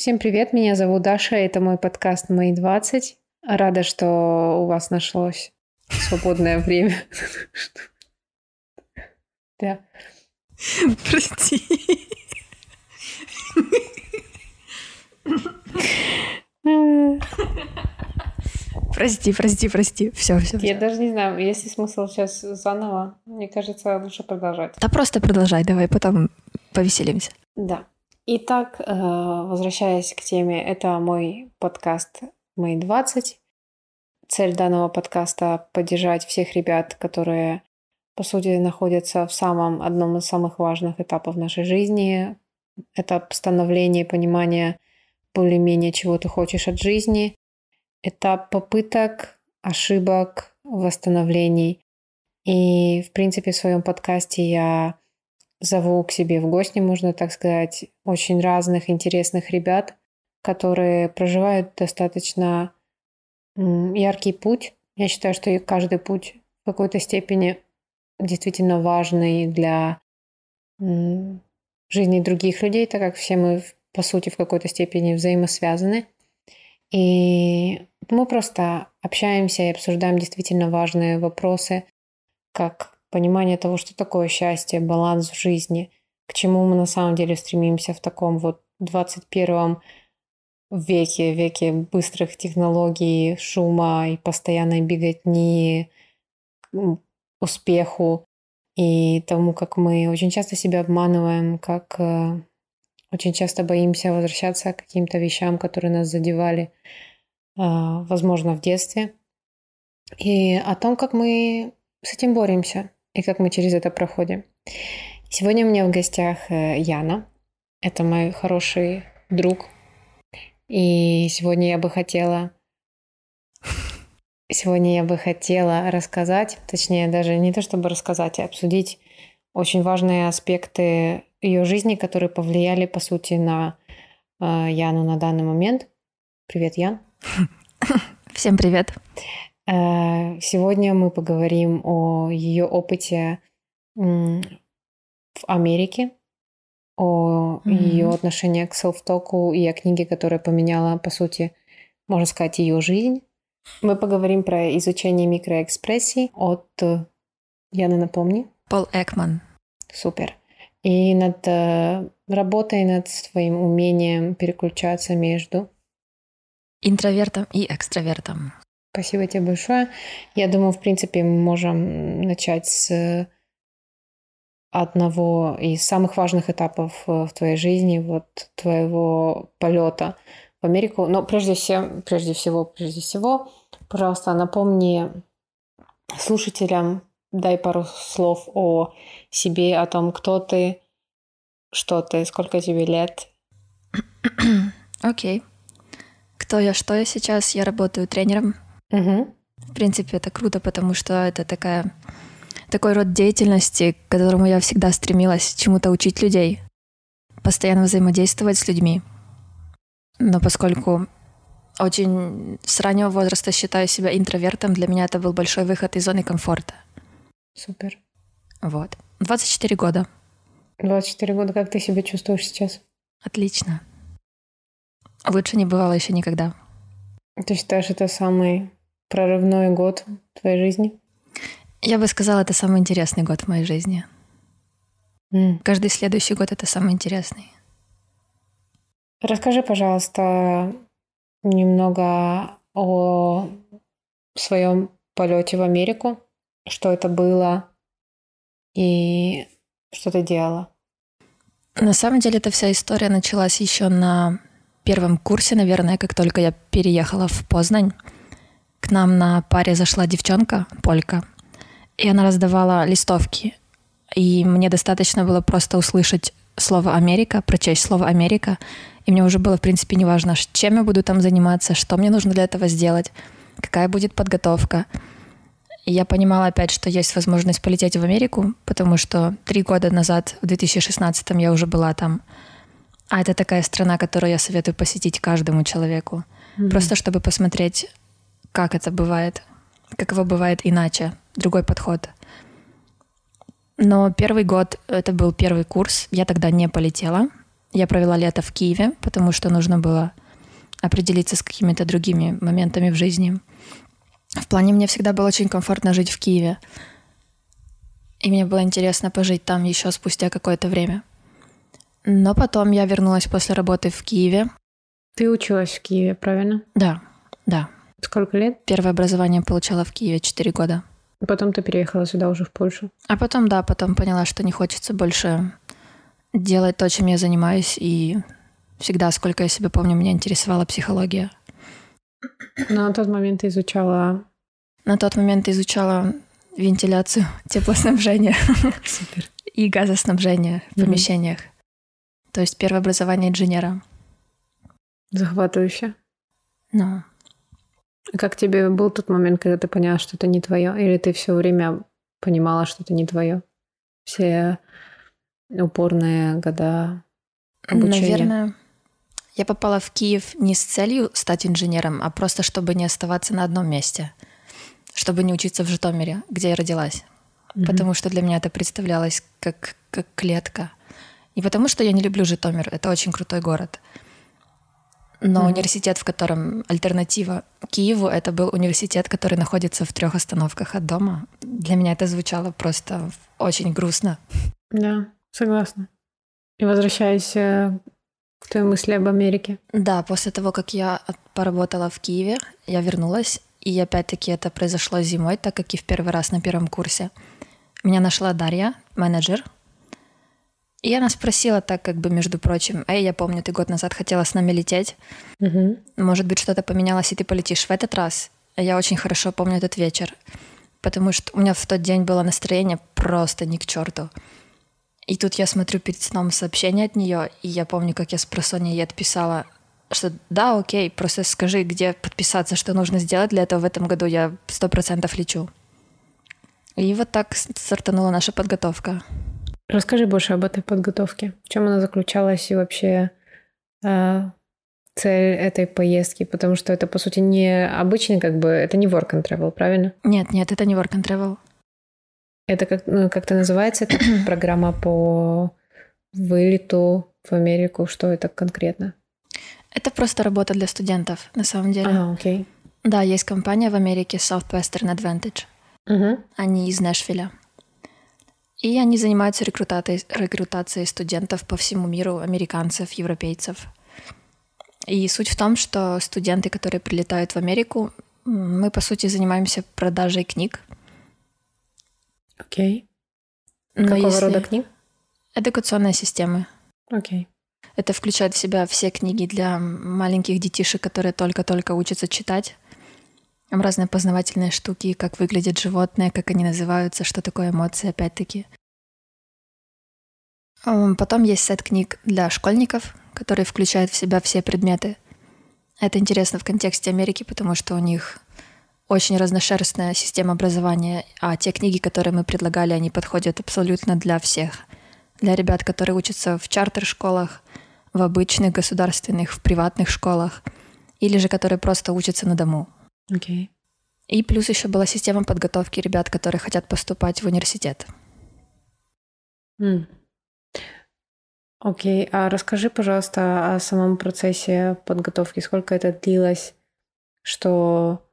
Всем привет, меня зовут Даша, это мой подкаст «Мои 20». Рада, что у вас нашлось свободное время. Да. Прости. Прости, прости, прости. Все, все. Я даже не знаю, есть ли смысл сейчас заново. Мне кажется, лучше продолжать. Да просто продолжай, давай, потом повеселимся. Да. Итак, э, возвращаясь к теме, это мой подкаст «Мои 20». Цель данного подкаста — поддержать всех ребят, которые, по сути, находятся в самом одном из самых важных этапов нашей жизни. Это становление, понимание более-менее, чего ты хочешь от жизни. Этап попыток, ошибок, восстановлений. И, в принципе, в своем подкасте я зову к себе в гости, можно так сказать, очень разных интересных ребят, которые проживают достаточно яркий путь. Я считаю, что каждый путь в какой-то степени действительно важный для жизни других людей, так как все мы, по сути, в какой-то степени взаимосвязаны. И мы просто общаемся и обсуждаем действительно важные вопросы, как понимание того, что такое счастье, баланс в жизни, к чему мы на самом деле стремимся в таком вот 21 веке, веке быстрых технологий, шума и постоянной беготни, успеху и тому, как мы очень часто себя обманываем, как э, очень часто боимся возвращаться к каким-то вещам, которые нас задевали, а, возможно, в детстве. И о том, как мы с этим боремся и как мы через это проходим. Сегодня у меня в гостях э, Яна. Это мой хороший друг. И сегодня я бы хотела... Сегодня я бы хотела рассказать, точнее даже не то чтобы рассказать, а обсудить очень важные аспекты ее жизни, которые повлияли, по сути, на э, Яну на данный момент. Привет, Ян. Всем привет. Э, сегодня мы поговорим о ее опыте в Америке, о mm-hmm. ее отношении к селф-току и о книге, которая поменяла, по сути, можно сказать, ее жизнь. Мы поговорим про изучение микроэкспрессий от Яны, напомни. Пол Экман. Супер. И над э, работой над своим умением переключаться между интровертом и экстравертом. Спасибо тебе большое. Я думаю, в принципе, мы можем начать с одного из самых важных этапов в твоей жизни, вот твоего полета в Америку. Но прежде всего, прежде всего, прежде всего, пожалуйста, напомни слушателям, дай пару слов о себе, о том, кто ты, что ты, сколько тебе лет. Окей. Okay. Кто я, что я сейчас? Я работаю тренером Угу. В принципе, это круто, потому что это такая, такой род деятельности, к которому я всегда стремилась чему-то учить людей, постоянно взаимодействовать с людьми. Но поскольку очень с раннего возраста считаю себя интровертом, для меня это был большой выход из зоны комфорта. Супер. Вот. 24 года. 24 года. Как ты себя чувствуешь сейчас? Отлично. Лучше не бывало еще никогда. Ты считаешь, это самый прорывной год в твоей жизни? Я бы сказала, это самый интересный год в моей жизни. Mm. Каждый следующий год это самый интересный. Расскажи, пожалуйста, немного о своем полете в Америку, что это было и что ты делала. На самом деле, эта вся история началась еще на первом курсе, наверное, как только я переехала в Познань. К нам на паре зашла девчонка, полька, и она раздавала листовки. И мне достаточно было просто услышать слово «Америка», прочесть слово «Америка», и мне уже было, в принципе, неважно, чем я буду там заниматься, что мне нужно для этого сделать, какая будет подготовка. И я понимала опять, что есть возможность полететь в Америку, потому что три года назад, в 2016 я уже была там. А это такая страна, которую я советую посетить каждому человеку. Mm-hmm. Просто чтобы посмотреть, как это бывает, каково бывает иначе, другой подход. Но первый год, это был первый курс, я тогда не полетела. я провела лето в Киеве, потому что нужно было определиться с какими-то другими моментами в жизни. В плане мне всегда было очень комфортно жить в Киеве. И мне было интересно пожить там еще спустя какое-то время. Но потом я вернулась после работы в Киеве. Ты училась в Киеве, правильно? Да, да. Сколько лет? Первое образование получала в Киеве 4 года. Потом ты переехала сюда уже в Польшу. А потом, да, потом поняла, что не хочется больше делать то, чем я занимаюсь. И всегда, сколько я себя помню, меня интересовала психология. Но на тот момент ты изучала... На тот момент изучала вентиляцию, теплоснабжение Супер. и газоснабжение в помещениях. То есть первое образование инженера. Захватывающе. Ну, Как тебе был тот момент, когда ты поняла, что это не твое? Или ты все время понимала, что это не твое? Все упорные года обучения. наверное, я попала в Киев не с целью стать инженером, а просто чтобы не оставаться на одном месте. Чтобы не учиться в Житомире, где я родилась. Мгм. Потому что для меня это представлялось как, как клетка. Не потому, что я не люблю Житомир, это очень крутой город. Но университет, в котором альтернатива Киеву, это был университет, который находится в трех остановках от дома. Для меня это звучало просто очень грустно. Да, согласна. И возвращаясь э, к твоей мысли об Америке. Да, после того, как я от- поработала в Киеве, я вернулась, и опять-таки это произошло зимой, так как и в первый раз на первом курсе. Меня нашла Дарья, менеджер, и она спросила так, как бы, между прочим, «Эй, я помню, ты год назад хотела с нами лететь, Мгм. может быть, что-то поменялось, и ты полетишь в этот раз?» Я очень хорошо помню этот вечер, потому что у меня в тот день было настроение просто ни к черту. И тут я смотрю перед сном сообщение от нее, и я помню, как я с просонья ей отписала, что да, окей, просто скажи, где подписаться, что нужно сделать для этого в этом году, я сто процентов лечу. И вот так стартанула наша подготовка. Расскажи больше об этой подготовке. В чем она заключалась и вообще э, цель этой поездки? Потому что это, по сути, не обычный, как бы, это не work and travel, правильно? Нет, нет, это не work and travel. Это как, ну, как-то называется, это программа по вылету в Америку. Что это конкретно? Это просто работа для студентов, на самом деле. Ага, окей. Да, есть компания в Америке Southwestern Advantage. Мгм. Они из Нэшвилля. И они занимаются рекрутацией, рекрутацией студентов по всему миру, американцев, европейцев. И суть в том, что студенты, которые прилетают в Америку, мы, по сути, занимаемся продажей книг. Окей. Но Какого если- рода книг? Эдукационные системы. Окей. Это включает в себя все книги для маленьких детишек, которые только-только учатся читать. Разные познавательные штуки, как выглядят животные, как они называются, что такое эмоции, опять-таки. Потом есть сет книг для школьников, которые включают в себя все предметы. Это интересно в контексте Америки, потому что у них очень разношерстная система образования, а те книги, которые мы предлагали, они подходят абсолютно для всех. Для ребят, которые учатся в чартер-школах, в обычных государственных, в приватных школах, или же которые просто учатся на дому. Окей. И плюс еще была система подготовки ребят, которые хотят поступать в университет. Окей, а расскажи, пожалуйста, о самом процессе подготовки. Сколько это длилось? Что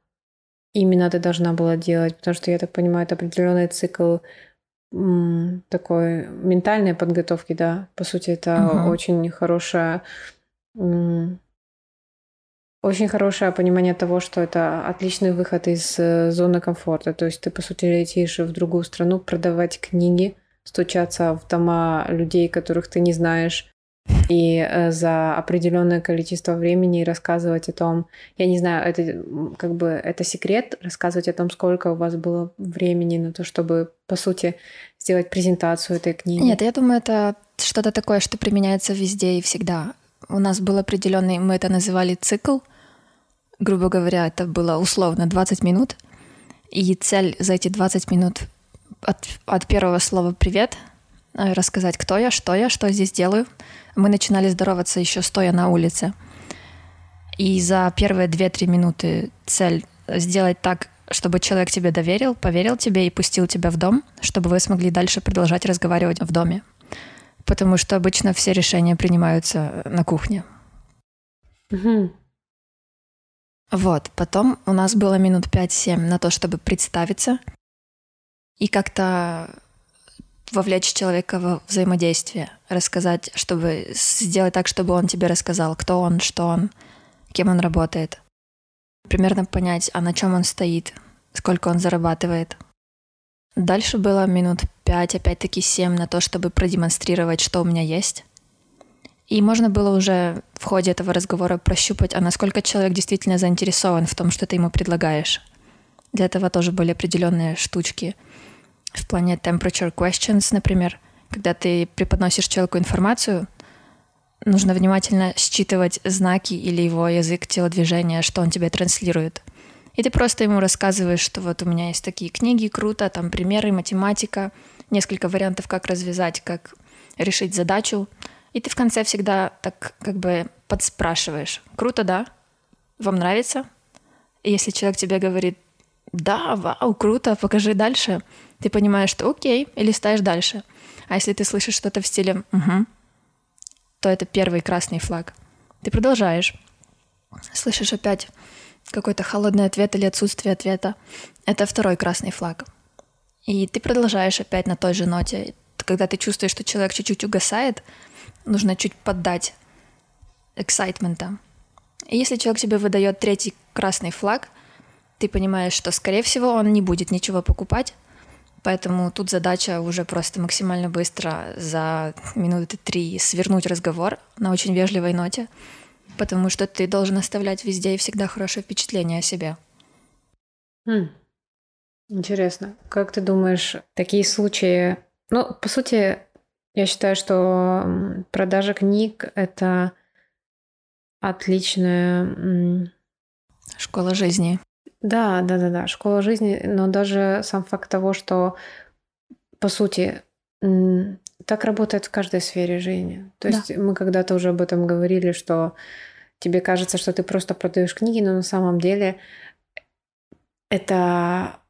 именно ты должна была делать? Потому что, я так понимаю, это определенный цикл такой ментальной подготовки, да? По сути, это Мгм. очень хорошая... м, Очень хорошее понимание того, что это отличный выход из э, зоны комфорта. То есть ты, по сути, летишь в другую страну продавать книги, стучаться в дома людей, которых ты не знаешь, и э, за определенное количество времени рассказывать о том, я не знаю, это как бы это секрет, рассказывать о том, сколько у вас было времени на то, чтобы, по сути, сделать презентацию этой книги. Нет, я думаю, это что-то такое, что применяется везде и всегда. У нас был определенный, мы это называли цикл. Грубо говоря, это было условно 20 минут. И цель за эти 20 минут от, от первого слова «привет» э, рассказать, кто я, что я, что я здесь делаю. Мы начинали здороваться еще стоя на улице. И за первые 2-3 минуты цель сделать так, чтобы человек тебе доверил, поверил тебе и пустил тебя в дом, чтобы вы смогли дальше продолжать разговаривать в доме. Потому что обычно все решения принимаются на кухне. Угу. Вот, потом у нас было минут 5-7 на то, чтобы представиться и как-то вовлечь человека во взаимодействие, рассказать, чтобы сделать так, чтобы он тебе рассказал, кто он, что он, кем он работает. Примерно понять, а на чем он стоит, сколько он зарабатывает. Дальше было минут пять, опять-таки семь на то, чтобы продемонстрировать, что у меня есть. И можно было уже в ходе этого разговора прощупать, а насколько человек действительно заинтересован в том, что ты ему предлагаешь. Для этого тоже были определенные штучки. В плане temperature questions, например, когда ты преподносишь человеку информацию, нужно внимательно считывать знаки или его язык телодвижения, что он тебе транслирует. И ты просто ему рассказываешь, что вот у меня есть такие книги, круто, там примеры, математика, несколько вариантов, как развязать, как решить задачу — и ты в конце всегда так как бы подспрашиваешь. Круто, да? Вам нравится? И если человек тебе говорит, да, вау, круто, покажи дальше, ты понимаешь, что окей, и листаешь дальше. А если ты слышишь что-то в стиле «угу», то это первый красный флаг. Ты продолжаешь. Слышишь опять какой-то холодный ответ или отсутствие ответа. Это второй красный флаг. И ты продолжаешь опять на той же ноте. Когда ты чувствуешь, что человек чуть-чуть угасает, нужно чуть поддать эксайтмента. И если человек тебе выдает третий красный флаг, ты понимаешь, что, скорее всего, он не будет ничего покупать, поэтому тут задача уже просто максимально быстро за минуты три свернуть разговор на очень вежливой ноте, потому что ты должен оставлять везде и всегда хорошее впечатление о себе. Хм. Интересно. Как ты думаешь, такие случаи... Ну, по сути, я считаю, что продажа книг — это отличная... Школа жизни. Да, да, да, да, школа жизни, но даже сам факт того, что, по сути, так работает в каждой сфере жизни. То есть да. мы когда-то уже об этом говорили, что тебе кажется, что ты просто продаешь книги, но на самом деле это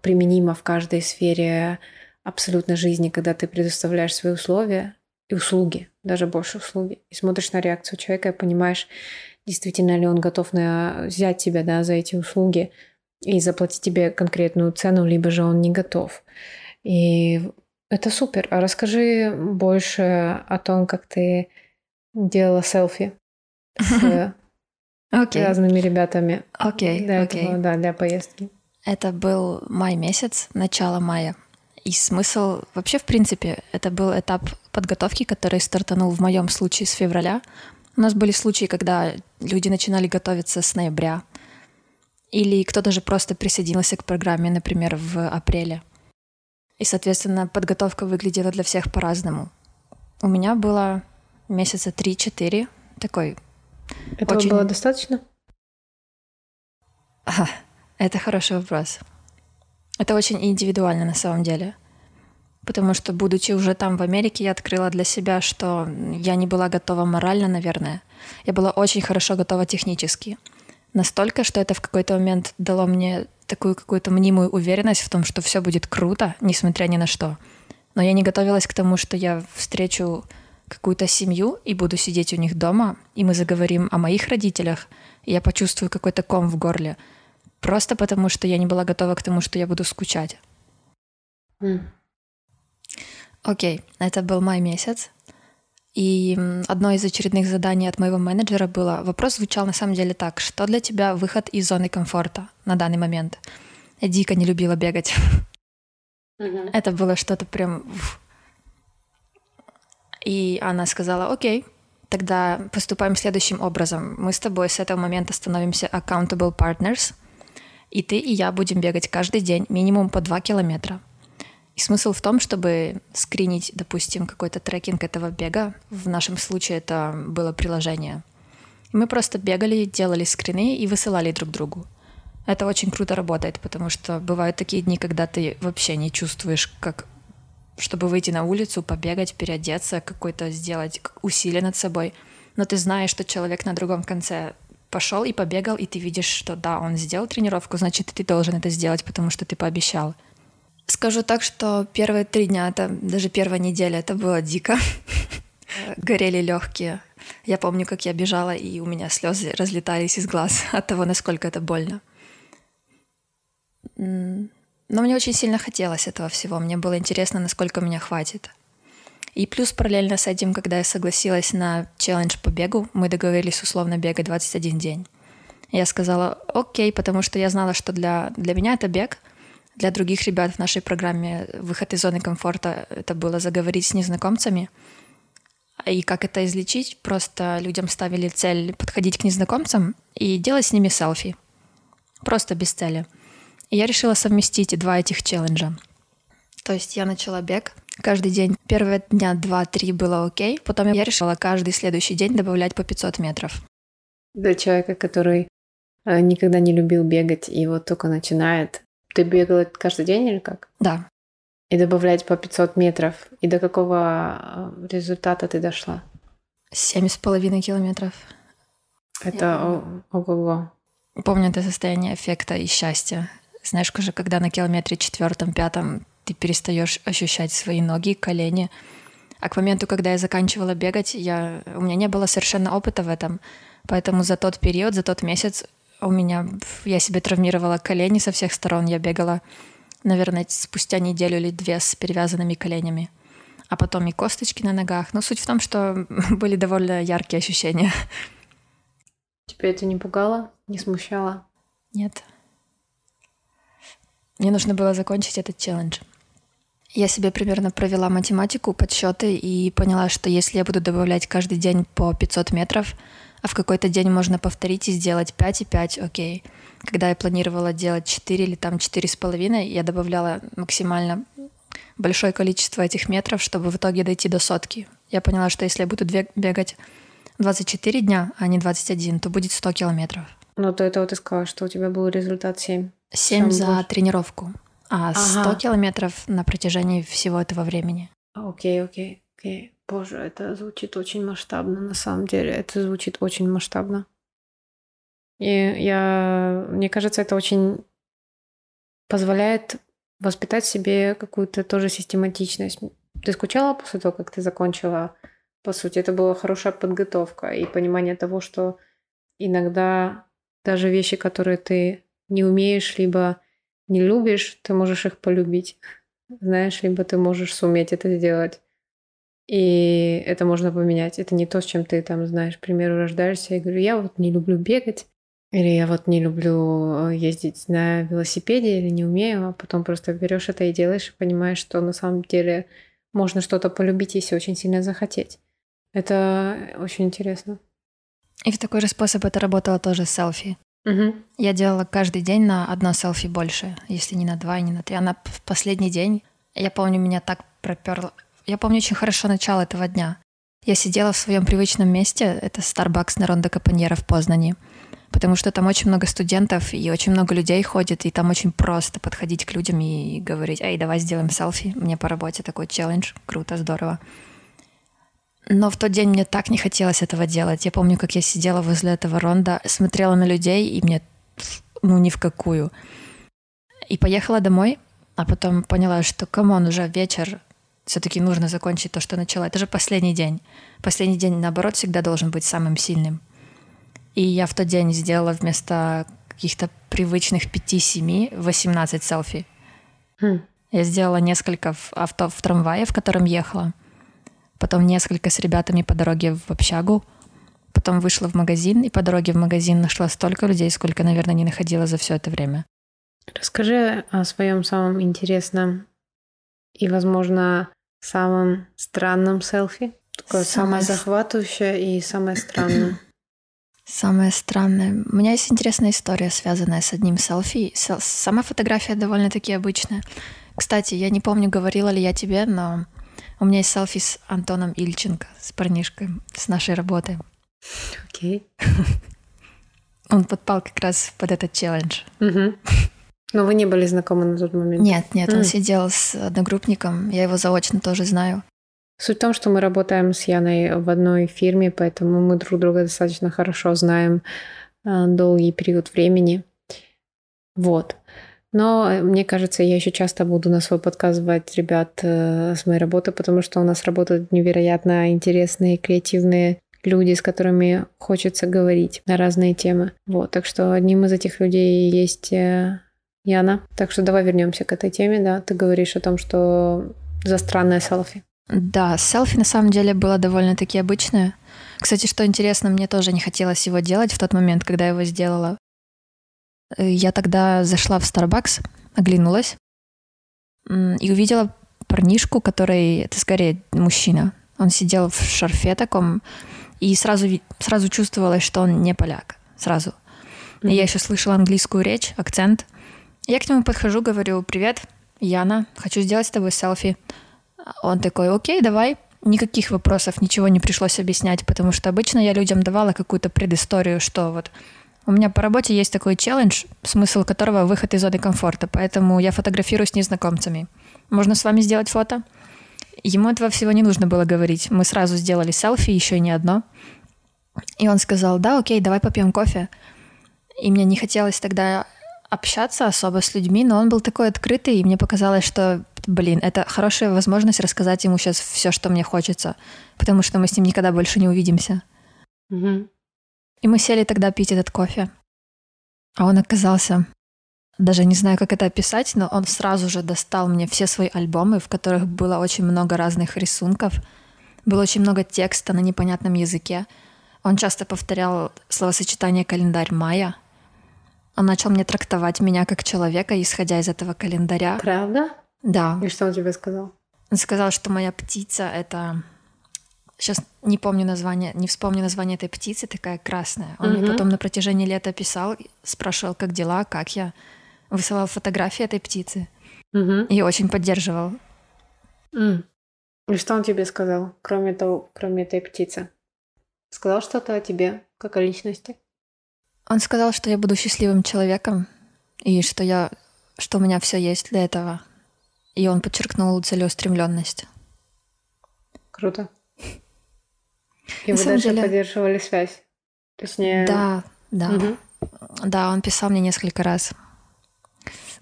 применимо в каждой сфере абсолютно жизни, когда ты предоставляешь свои условия и услуги, даже больше услуги, и смотришь на реакцию человека и понимаешь, действительно ли он готов на взять тебя да, за эти услуги и заплатить тебе конкретную цену, либо же он не готов. И это супер. А расскажи больше о том, как ты делала селфи с okay. разными ребятами. Окей, okay, для okay. да, для поездки. Это был май месяц, начало мая. И смысл вообще, в принципе, это был этап подготовки, который стартанул в моем случае с февраля. У нас были случаи, когда люди начинали готовиться с ноября. Или кто-то же просто присоединился к программе, например, в апреле. И, соответственно, подготовка выглядела для всех по-разному. У меня было месяца 3-4 такой. Этого очень... было достаточно? А, это хороший вопрос. Это очень индивидуально на самом деле. Потому что, будучи уже там, в Америке, я открыла для себя, что я не была готова морально, наверное. Я была очень хорошо готова технически. Настолько, что это в какой-то момент дало мне такую какую-то мнимую уверенность в том, что все будет круто, несмотря ни на что. Но я не готовилась к тому, что я встречу какую-то семью и буду сидеть у них дома, и мы заговорим о моих родителях, и я почувствую какой-то ком в горле — Просто потому, что я не была готова к тому, что я буду скучать. Mm. Окей, это был май месяц. И одно из очередных заданий от моего менеджера было... Вопрос звучал на самом деле так. Что для тебя выход из зоны комфорта на данный момент? Я дико не любила бегать. Mm-hmm. Это было что-то прям... И она сказала, окей, тогда поступаем следующим образом. Мы с тобой с этого момента становимся accountable partners — и ты, и я будем бегать каждый день минимум по 2 километра. И смысл в том, чтобы скринить, допустим, какой-то трекинг этого бега. В нашем случае это было приложение. Мы просто бегали, делали скрины и высылали друг другу. Это очень круто работает, потому что бывают такие дни, когда ты вообще не чувствуешь, как чтобы выйти на улицу, побегать, переодеться, какой-то сделать усилие над собой. Но ты знаешь, что человек на другом конце пошел и побегал, и ты видишь, что да, он сделал тренировку, значит, ты должен это сделать, потому что ты пообещал. Скажу так, что первые три дня, это даже первая неделя, это было дико. Горели легкие. Я помню, как я бежала, и у меня слезы разлетались из глаз от того, насколько это больно. Но мне очень сильно хотелось этого всего. Мне было интересно, насколько меня хватит. И плюс параллельно с этим, когда я согласилась на челлендж по бегу, мы договорились условно бегать 21 день. Я сказала окей, потому что я знала, что для, для меня это бег, для других ребят в нашей программе выход из зоны комфорта это было заговорить с незнакомцами. И как это излечить? Просто людям ставили цель подходить к незнакомцам и делать с ними селфи. Просто без цели. И я решила совместить два этих челленджа. То есть я начала бег, каждый день. Первые дня 2-3 было окей. Потом я решила каждый следующий день добавлять по 500 метров. Для человека, который э, никогда не любил бегать и вот только начинает, ты бегала каждый день или как? Да. И добавлять по 500 метров. И до какого э, результата ты дошла? Семь с половиной километров. Это ого-го. Помню это состояние эффекта и счастья. Знаешь, уже когда на километре четвертом, пятом ты перестаешь ощущать свои ноги, колени. А к моменту, когда я заканчивала бегать, я, у меня не было совершенно опыта в этом. Поэтому за тот период, за тот месяц у меня, я себе травмировала колени со всех сторон. Я бегала, наверное, спустя неделю или две с перевязанными коленями. А потом и косточки на ногах. Но суть в том, что были довольно яркие ощущения. Тебя это не пугало? Не смущало? Нет. Мне нужно было закончить этот челлендж. Я себе примерно провела математику, подсчеты и поняла, что если я буду добавлять каждый день по 500 метров, а в какой-то день можно повторить и сделать 5 и 5, окей. Когда я планировала делать 4 или там 4,5, я добавляла максимально большое количество этих метров, чтобы в итоге дойти до сотки. Я поняла, что если я буду бегать 24 дня, а не 21, то будет 100 километров. Ну, до этого ты сказала, что у тебя был результат 7. 7 за больше? тренировку а 100 ага. километров на протяжении всего этого времени. Окей, окей, окей. Боже, это звучит очень масштабно, на самом деле. Это звучит очень масштабно. И я, мне кажется, это очень позволяет воспитать себе какую-то тоже систематичность. Ты скучала после того, как ты закончила? По сути, это была хорошая подготовка и понимание того, что иногда даже вещи, которые ты не умеешь, либо не любишь, ты можешь их полюбить. Знаешь, либо ты можешь суметь это сделать. И это можно поменять. Это не то, с чем ты там, знаешь, к примеру, рождаешься и говорю, я вот не люблю бегать, или я вот не люблю э, ездить на велосипеде, или не умею, а потом просто берешь это и делаешь, и понимаешь, что на самом деле можно что-то полюбить, если очень сильно захотеть. Это очень интересно. И в такой же способ это работало тоже с селфи. Угу. Я делала каждый день на одно селфи больше, если не на два, не на три. А на в последний день, я помню, меня так проперло. Я помню очень хорошо начало этого дня. Я сидела в своем привычном месте, это Starbucks на Рондо Капаньера в Познани, потому что там очень много студентов и очень много людей ходит, и там очень просто подходить к людям и говорить, эй, давай сделаем селфи, мне по работе такой челлендж, круто, здорово. Но в тот день мне так не хотелось этого делать. Я помню, как я сидела возле этого ронда, смотрела на людей, и мне ну ни в какую. И поехала домой, а потом поняла, что, come on, уже вечер, все-таки нужно закончить то, что начала. Это же последний день. Последний день, наоборот, всегда должен быть самым сильным. И я в тот день сделала вместо каких-то привычных 5-7 18 селфи. Хм. Я сделала несколько в авто в трамвае, в котором ехала потом несколько с ребятами по дороге в общагу, потом вышла в магазин, и по дороге в магазин нашла столько людей, сколько, наверное, не находила за все это время. Расскажи о своем самом интересном и, возможно, самом странном селфи. Такое самое, самое захватывающее и самое странное. Самое странное. У меня есть интересная история, связанная с одним селфи. Сама фотография довольно-таки обычная. Кстати, я не помню, говорила ли я тебе, но у меня есть селфи с Антоном Ильченко, с парнишкой, с нашей работы. Окей. Он подпал как раз под этот челлендж. Угу. Но вы не были знакомы на тот момент? Нет, нет, mm. он сидел с одногруппником, я его заочно тоже знаю. Суть в том, что мы работаем с Яной в одной фирме, поэтому мы друг друга достаточно хорошо знаем э, долгий период времени. Вот. Но э, мне кажется, я еще часто буду на свой подкаст звать ребят э, с моей работы, потому что у нас работают невероятно интересные, креативные люди, с которыми хочется говорить на разные темы. Вот, так что одним из этих людей есть э, Яна. Так что давай вернемся к этой теме, да. Ты говоришь о том, что за странное селфи. Да, селфи на самом деле было довольно-таки обычное. Кстати, что интересно, мне тоже не хотелось его делать в тот момент, когда я его сделала. Э, я тогда зашла в Starbucks, оглянулась и увидела парнишку, который, это скорее мужчина. Он сидел в шарфе таком, и сразу, сразу чувствовалось, что он не поляк. Сразу. Mm-hmm. И я еще слышала английскую речь, акцент. Я к нему подхожу, говорю, привет, Яна, хочу сделать с тобой селфи. Он такой, окей, давай. Никаких вопросов, ничего не пришлось объяснять, потому что обычно я людям давала какую-то предысторию, что вот у меня по работе есть такой челлендж, смысл которого выход из зоны комфорта, поэтому я фотографирую с незнакомцами. Можно с вами сделать фото? Ему этого всего не нужно было говорить. Мы сразу сделали селфи, еще и не одно. И он сказал, да, окей, давай попьем кофе. И мне не хотелось тогда общаться особо с людьми, но он был такой открытый, и мне показалось, что, блин, это хорошая возможность рассказать ему сейчас все, что мне хочется, потому что мы с ним никогда больше не увидимся. Угу. И мы сели тогда пить этот кофе. А он оказался, даже не знаю, как это описать, но он сразу же достал мне все свои альбомы, в которых было очень много разных рисунков, было очень много текста на непонятном языке. Он часто повторял словосочетание «календарь мая», он начал мне трактовать меня как человека, исходя из этого календаря. Правда? Да. И что он тебе сказал? Он сказал, что моя птица — это... Сейчас не помню название, не вспомню название этой птицы, такая красная. Он угу. мне потом на протяжении лета писал, спрашивал, как дела, как я. Высылал фотографии этой птицы. Угу. И очень поддерживал. Mm. И что он тебе сказал, кроме того, кроме этой птицы? Сказал что-то о тебе, как о личности? Он сказал, что я буду счастливым человеком и что я, что у меня все есть для этого. И он подчеркнул целеустремленность. Круто. И На вы дальше деле... поддерживали связь? Точнее... Да, да. Угу. Да, он писал мне несколько раз.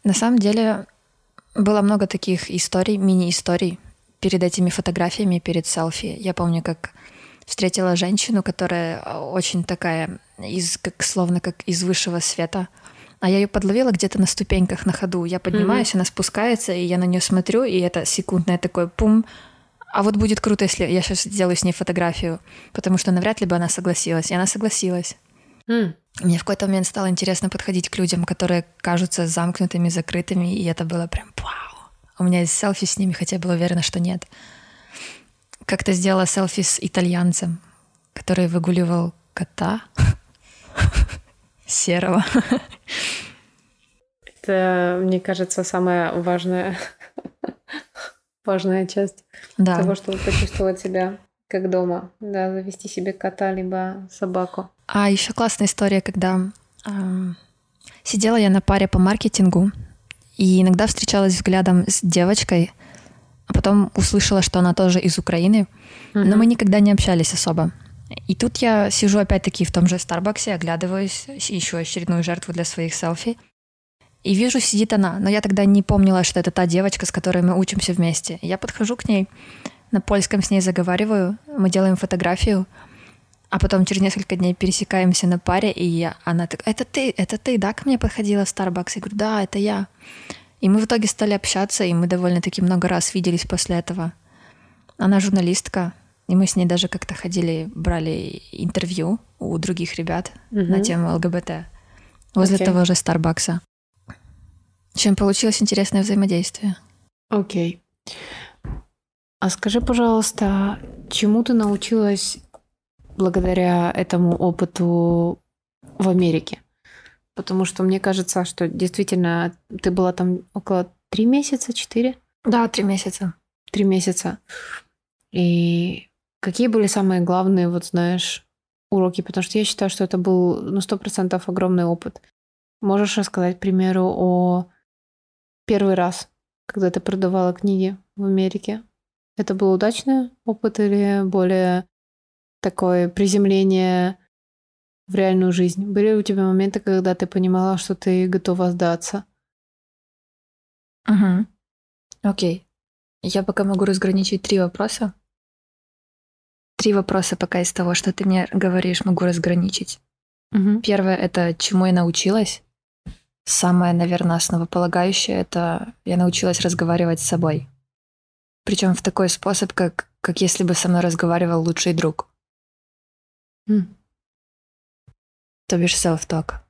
На самом деле было много таких историй, мини-историй перед этими фотографиями, перед селфи. Я помню, как встретила женщину, которая очень такая, из, как, словно как из высшего света. А я ее подловила где-то на ступеньках на ходу. Я поднимаюсь, mm-hmm. она спускается, и я на нее смотрю, и это секундное такое пум. А вот будет круто, если я сейчас сделаю с ней фотографию, потому что навряд ли бы она согласилась. И она согласилась. Mm. Мне в какой-то момент стало интересно подходить к людям, которые кажутся замкнутыми, закрытыми, и это было прям вау. У меня есть селфи с ними, хотя я была уверена, что нет как-то сделала селфи с итальянцем, который выгуливал кота серого. Это, мне кажется, самая важная, важная часть да. того, чтобы почувствовать себя как дома, да, завести себе кота либо собаку. А еще классная история, когда э, сидела я на паре по маркетингу и иногда встречалась взглядом с девочкой, а потом услышала, что она тоже из Украины, mm-hmm. но мы никогда не общались особо. И тут я сижу опять-таки в том же Старбаксе, оглядываюсь, ищу очередную жертву для своих селфи. И вижу, сидит она, но я тогда не помнила, что это та девочка, с которой мы учимся вместе. Я подхожу к ней, на польском с ней заговариваю, мы делаем фотографию, а потом через несколько дней пересекаемся на паре, и я, она так, это ты, это ты, да, ко мне подходила в Starbucks? Я говорю, да, это я. И мы в итоге стали общаться, и мы довольно-таки много раз виделись после этого. Она журналистка, и мы с ней даже как-то ходили, брали интервью у других ребят угу. на тему ЛГБТ возле okay. того же Старбакса. Чем получилось интересное взаимодействие. Окей. Okay. А скажи, пожалуйста, чему ты научилась благодаря этому опыту в Америке? Потому что мне кажется, что действительно ты была там около три месяца, четыре? Да, три месяца. Три месяца. И какие были самые главные, вот знаешь, уроки? Потому что я считаю, что это был, ну, сто процентов огромный опыт. Можешь рассказать, к примеру, о первый раз, когда ты продавала книги в Америке? Это был удачный опыт или более такое приземление в реальную жизнь? Были у тебя моменты, когда ты понимала, что ты готова сдаться? Угу. Окей. Я пока могу разграничить три вопроса. Три вопроса пока из того, что ты мне говоришь, могу разграничить. Угу. Первое — это чему я научилась. Самое, наверное, основополагающее — это я научилась разговаривать с собой. Причем в такой способ, как, как если бы со мной разговаривал лучший друг. М. То бишь self-talk.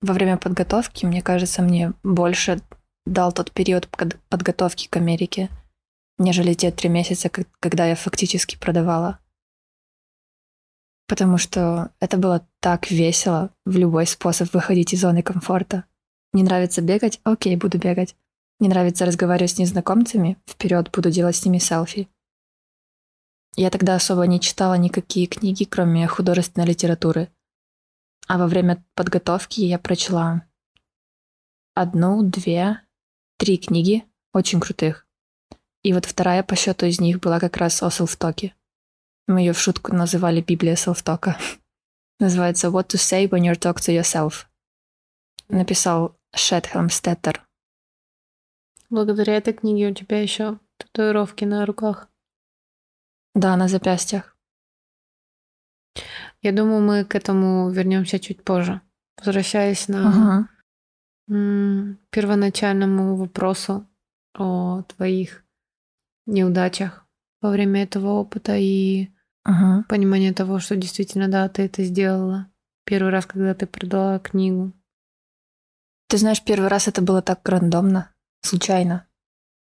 Во время подготовки, мне кажется, мне больше дал тот период под- подготовки к Америке, нежели те три месяца, когда я фактически продавала. Потому что это было так весело в любой способ выходить из зоны комфорта. Не нравится бегать? Окей, буду бегать. Не нравится разговаривать с незнакомцами? Вперед, буду делать с ними селфи. Я тогда особо не читала никакие книги, кроме художественной литературы. А во время подготовки я прочла одну, две, три книги, очень крутых. И вот вторая по счету из них была как раз о селфтоке. Мы ее в шутку называли Библия селфтока. Называется What to say when you talk to yourself. Написал Шет Хелмстеттер. Благодаря этой книге у тебя еще татуировки на руках. Да, на запястьях. Я думаю, мы к этому вернемся чуть позже. Возвращаясь на Ага. первоначальному вопросу о твоих неудачах во время этого опыта и Ага. понимание того, что действительно, да, ты это сделала. Первый раз, когда ты продала книгу. Ты знаешь, первый раз это было так рандомно, случайно.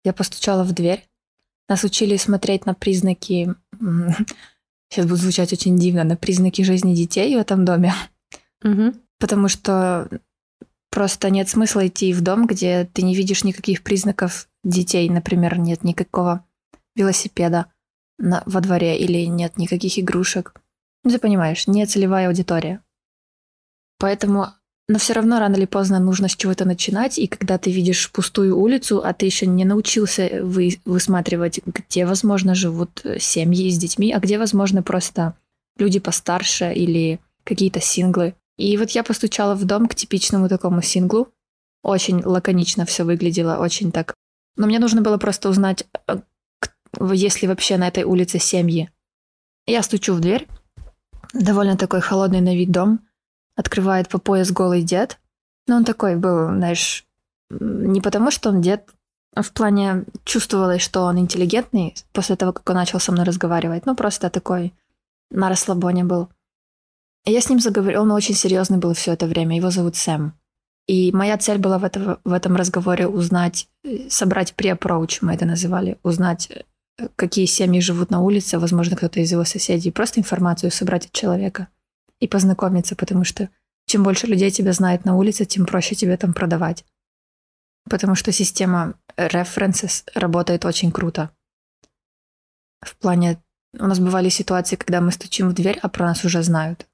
Я постучала в дверь. Нас учили смотреть на признаки... Сейчас будет звучать очень дивно, на признаки жизни детей в этом доме. Мгм. Потому что просто нет смысла идти в дом, где ты не видишь никаких признаков детей. Например, нет никакого велосипеда на- во дворе или нет никаких игрушек. Ну, ты понимаешь, не целевая аудитория. Поэтому, но все равно рано или поздно нужно с чего-то начинать, и когда ты видишь пустую улицу, а ты еще не научился вы- высматривать, где, возможно, живут э, семьи с детьми, а где, возможно, просто люди постарше или какие-то синглы. И вот я постучала в дом к типичному такому синглу. Очень лаконично все выглядело, очень так. Но мне нужно было просто узнать, э, к- есть ли вообще на этой улице семьи. Я стучу в дверь. Довольно такой холодный на вид дом. Открывает по пояс голый дед. Но он такой был, знаешь, не потому, что он дед, а в плане чувствовалось, что он интеллигентный после того, как он начал со мной разговаривать. Ну, просто такой на расслабоне был. Я с ним заговорил, он очень серьезный был все это время, его зовут Сэм. И моя цель была в, этого, в этом разговоре узнать, э, собрать pre-approach, мы это называли, узнать, э, какие семьи живут на улице, возможно, кто-то из его соседей, просто информацию собрать от человека и познакомиться, потому что чем больше людей тебя знает на улице, тем проще тебе там продавать. Потому что система references работает очень круто. В плане, у нас бывали ситуации, когда мы стучим в дверь, а про нас уже знают.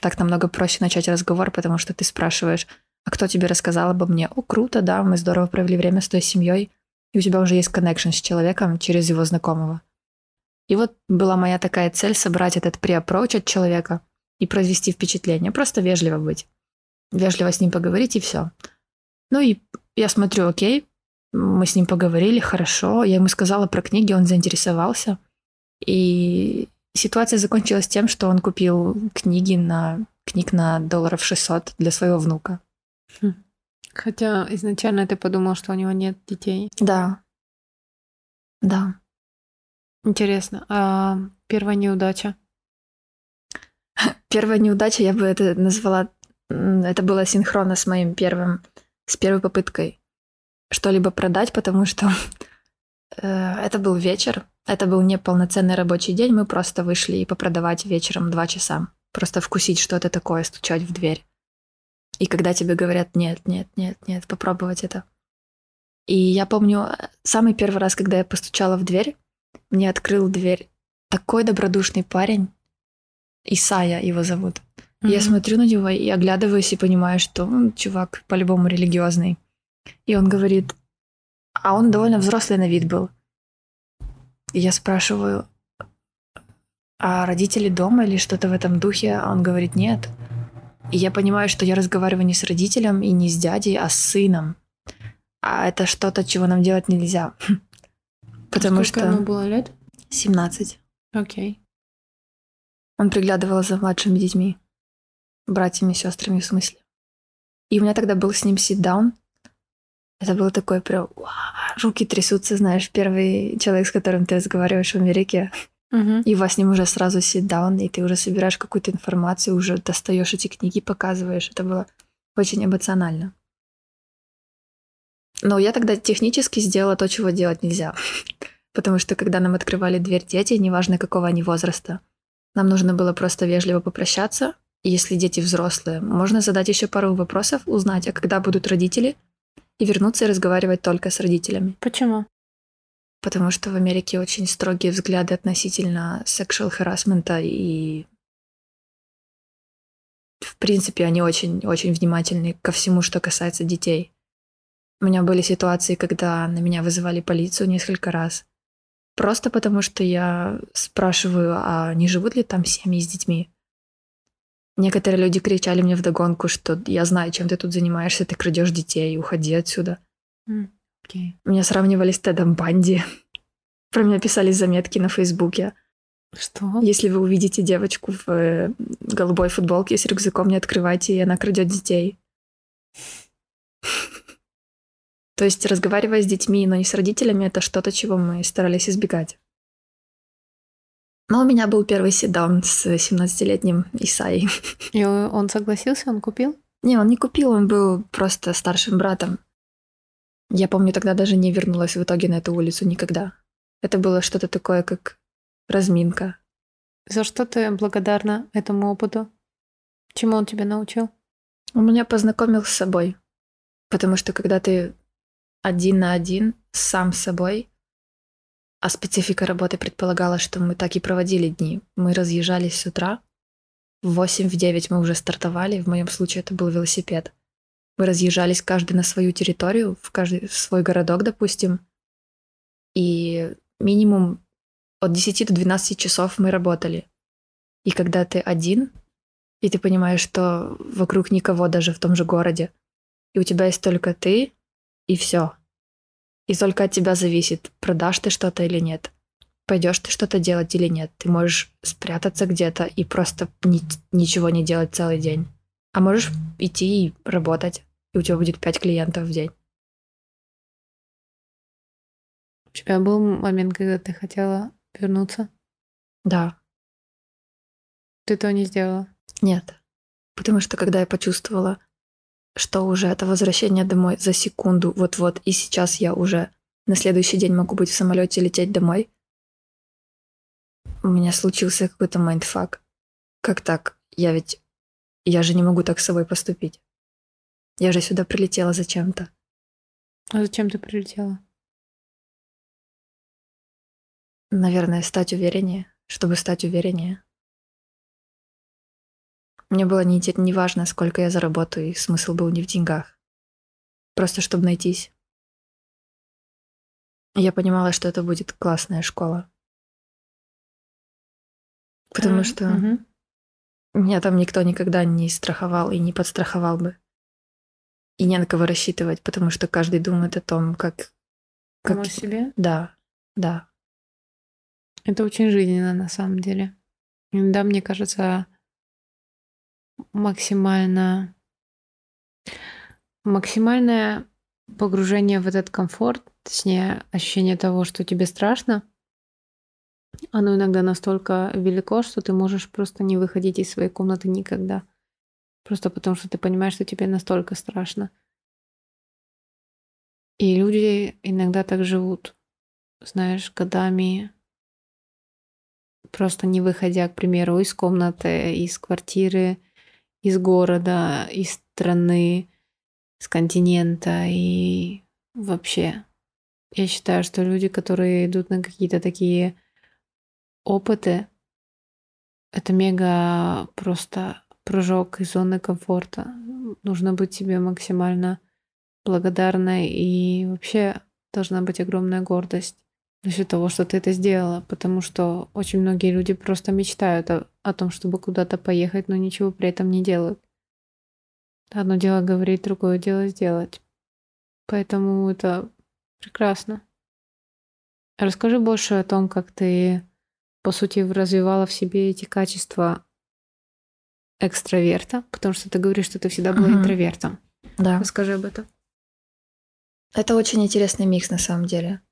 Так намного проще начать разговор, потому что ты спрашиваешь, а кто тебе рассказал обо мне? О, круто, да, мы здорово провели время с той семьей, и у тебя уже есть коннекшн с человеком через его знакомого. И вот была моя такая цель собрать этот pre-approach от человека и произвести впечатление, просто вежливо быть. Вежливо с ним поговорить и все. Ну и я смотрю, окей, мы с ним поговорили, хорошо. Я ему сказала про книги, он заинтересовался. И ситуация закончилась тем, что он купил книги на книг на долларов 600 для своего внука. Хотя изначально ты подумал, что у него нет детей. Да. Да. Интересно. А первая неудача? Первая неудача, я бы это назвала, это было синхронно с моим первым, с первой попыткой что-либо продать, потому что э, это был вечер, это был не полноценный рабочий день, мы просто вышли и попродавать вечером два часа, просто вкусить, что это такое, стучать в дверь. И когда тебе говорят «нет, нет, нет, нет», попробовать это. И я помню, э, самый первый раз, когда я постучала в дверь, мне открыл дверь такой добродушный парень, Исая его зовут. И Я смотрю на него и оглядываюсь и понимаю, что ну, чувак по-любому религиозный. И он говорит, а он довольно взрослый на вид был. И я спрашиваю, а родители дома или что-то в этом духе? А он говорит, нет. И я понимаю, что я разговариваю не с родителем и не с дядей, а с сыном. А это что-то, чего нам делать нельзя. Потому Сколько что... ему было лет? 17. Окей. Он приглядывал за младшими детьми. Братьями, сестрами в смысле. И у меня тогда был с ним sit-down. Это было такое прям... Руки трясутся, знаешь, первый человек, с которым ты разговариваешь в Америке. Мгм. И у вас с ним уже сразу sit-down, и ты уже собираешь какую-то информацию, уже достаешь эти книги, показываешь. Это было очень эмоционально. Но я тогда технически сделала то, чего делать нельзя. Потому что когда нам открывали дверь дети, неважно какого они возраста, нам нужно было просто вежливо попрощаться. И если дети взрослые, можно задать еще пару вопросов, узнать, а когда будут родители, и вернуться и разговаривать только с родителями. Почему? Потому что в Америке очень строгие взгляды относительно sexual harassment и в принципе они очень-очень внимательны ко всему, что касается детей. У меня были ситуации, когда на меня вызывали полицию несколько раз. Просто потому, что я спрашиваю, а не живут ли там семьи с детьми? Некоторые люди кричали мне вдогонку, что я знаю, чем ты тут занимаешься, ты крадешь детей, уходи отсюда. М, Окей. Меня сравнивали с Тедом Банди. Про меня писали заметки на Фейсбуке. Что? Если вы увидите девочку в э, голубой футболке с рюкзаком, не открывайте, и она крадет детей. То есть, разговаривая с детьми, но не с родителями, это что-то, чего мы старались избегать. Но у меня был первый седан с 17-летним Исаей. И он согласился, он купил? Не, он не купил, он был просто старшим братом. Я помню, тогда даже не вернулась в итоге на эту улицу никогда. Это было что-то такое, как разминка. За что ты благодарна этому опыту? Чему он тебя научил? Он меня познакомил с собой. Потому что когда ты один на один сам с собой, а специфика работы предполагала, что мы так и проводили дни. Мы разъезжались с утра, в 8 в 9 мы уже стартовали, в моем случае это был велосипед. Мы разъезжались каждый на свою территорию, в каждый в свой городок, допустим, и минимум от 10 до 12 часов мы работали. И когда ты один, и ты понимаешь, что вокруг никого даже в том же городе, и у тебя есть только ты, и все. И только от тебя зависит, продашь ты что-то или нет. Пойдешь ты что-то делать или нет. Ты можешь спрятаться где-то и просто ни- ничего не делать целый день. А можешь идти и работать, и у тебя будет пять клиентов в день. У тебя был момент, когда ты хотела вернуться? Да, Ты этого не сделала? нет. Потому что когда я почувствовала, что уже это возвращение домой за секунду, вот-вот, и сейчас я уже на следующий день могу быть в самолете и лететь домой, у меня случился какой-то mindfuck. Как так? Я ведь... Я же не могу так с собой поступить. Я же сюда прилетела зачем-то. А зачем ты прилетела? Наверное, стать увереннее, чтобы стать увереннее. Мне было не, не важно, сколько я заработаю, и смысл был не в деньгах. Просто чтобы найтись. Я понимала, что это будет классная школа. Потому Мгм, что мгм. меня там никто никогда не страховал и не подстраховал бы. И не на кого рассчитывать, потому что каждый думает о том, как... как... Помочь себе? Да, да. Это очень жизненно на самом деле. Иногда, мне кажется, максимально максимальное погружение в этот комфорт, точнее, ощущение того, что тебе страшно, оно иногда настолько велико, что ты можешь просто не выходить из своей комнаты никогда. Просто потому, что ты понимаешь, что тебе настолько страшно. И люди иногда так живут, знаешь, годами, просто не выходя, к примеру, из комнаты, из квартиры, из города, из страны, с континента и вообще. Я считаю, что люди, которые идут на какие-то такие опыты, это мега просто прыжок из зоны комфорта. Нужно быть себе максимально благодарной и вообще должна быть огромная гордость насчет того, что ты это сделала, потому что очень многие люди просто мечтают о, о том, чтобы куда-то поехать, но ничего при этом не делают. Одно дело говорить, другое дело сделать. Поэтому это прекрасно. Расскажи больше о том, как ты, по сути, развивала в себе эти качества экстраверта, потому что ты говоришь, что ты всегда была угу. интровертом. Да. Расскажи об этом. Это очень интересный микс на самом деле,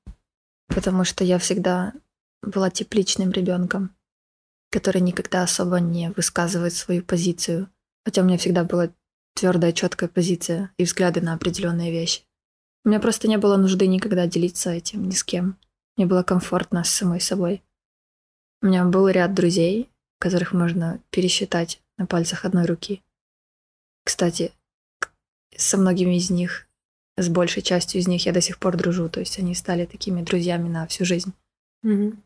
потому что я всегда была тепличным ребенком, который никогда особо не высказывает свою позицию, хотя у меня всегда была твердая, четкая позиция и взгляды на определенные вещи. У меня просто не было нужды никогда делиться этим ни с кем. Мне было комфортно с самой собой. У меня был ряд друзей, которых можно пересчитать на пальцах одной руки. Кстати, со многими из них, с большей частью из них я до сих пор дружу, то есть они стали такими друзьями на всю жизнь. Mm-hmm.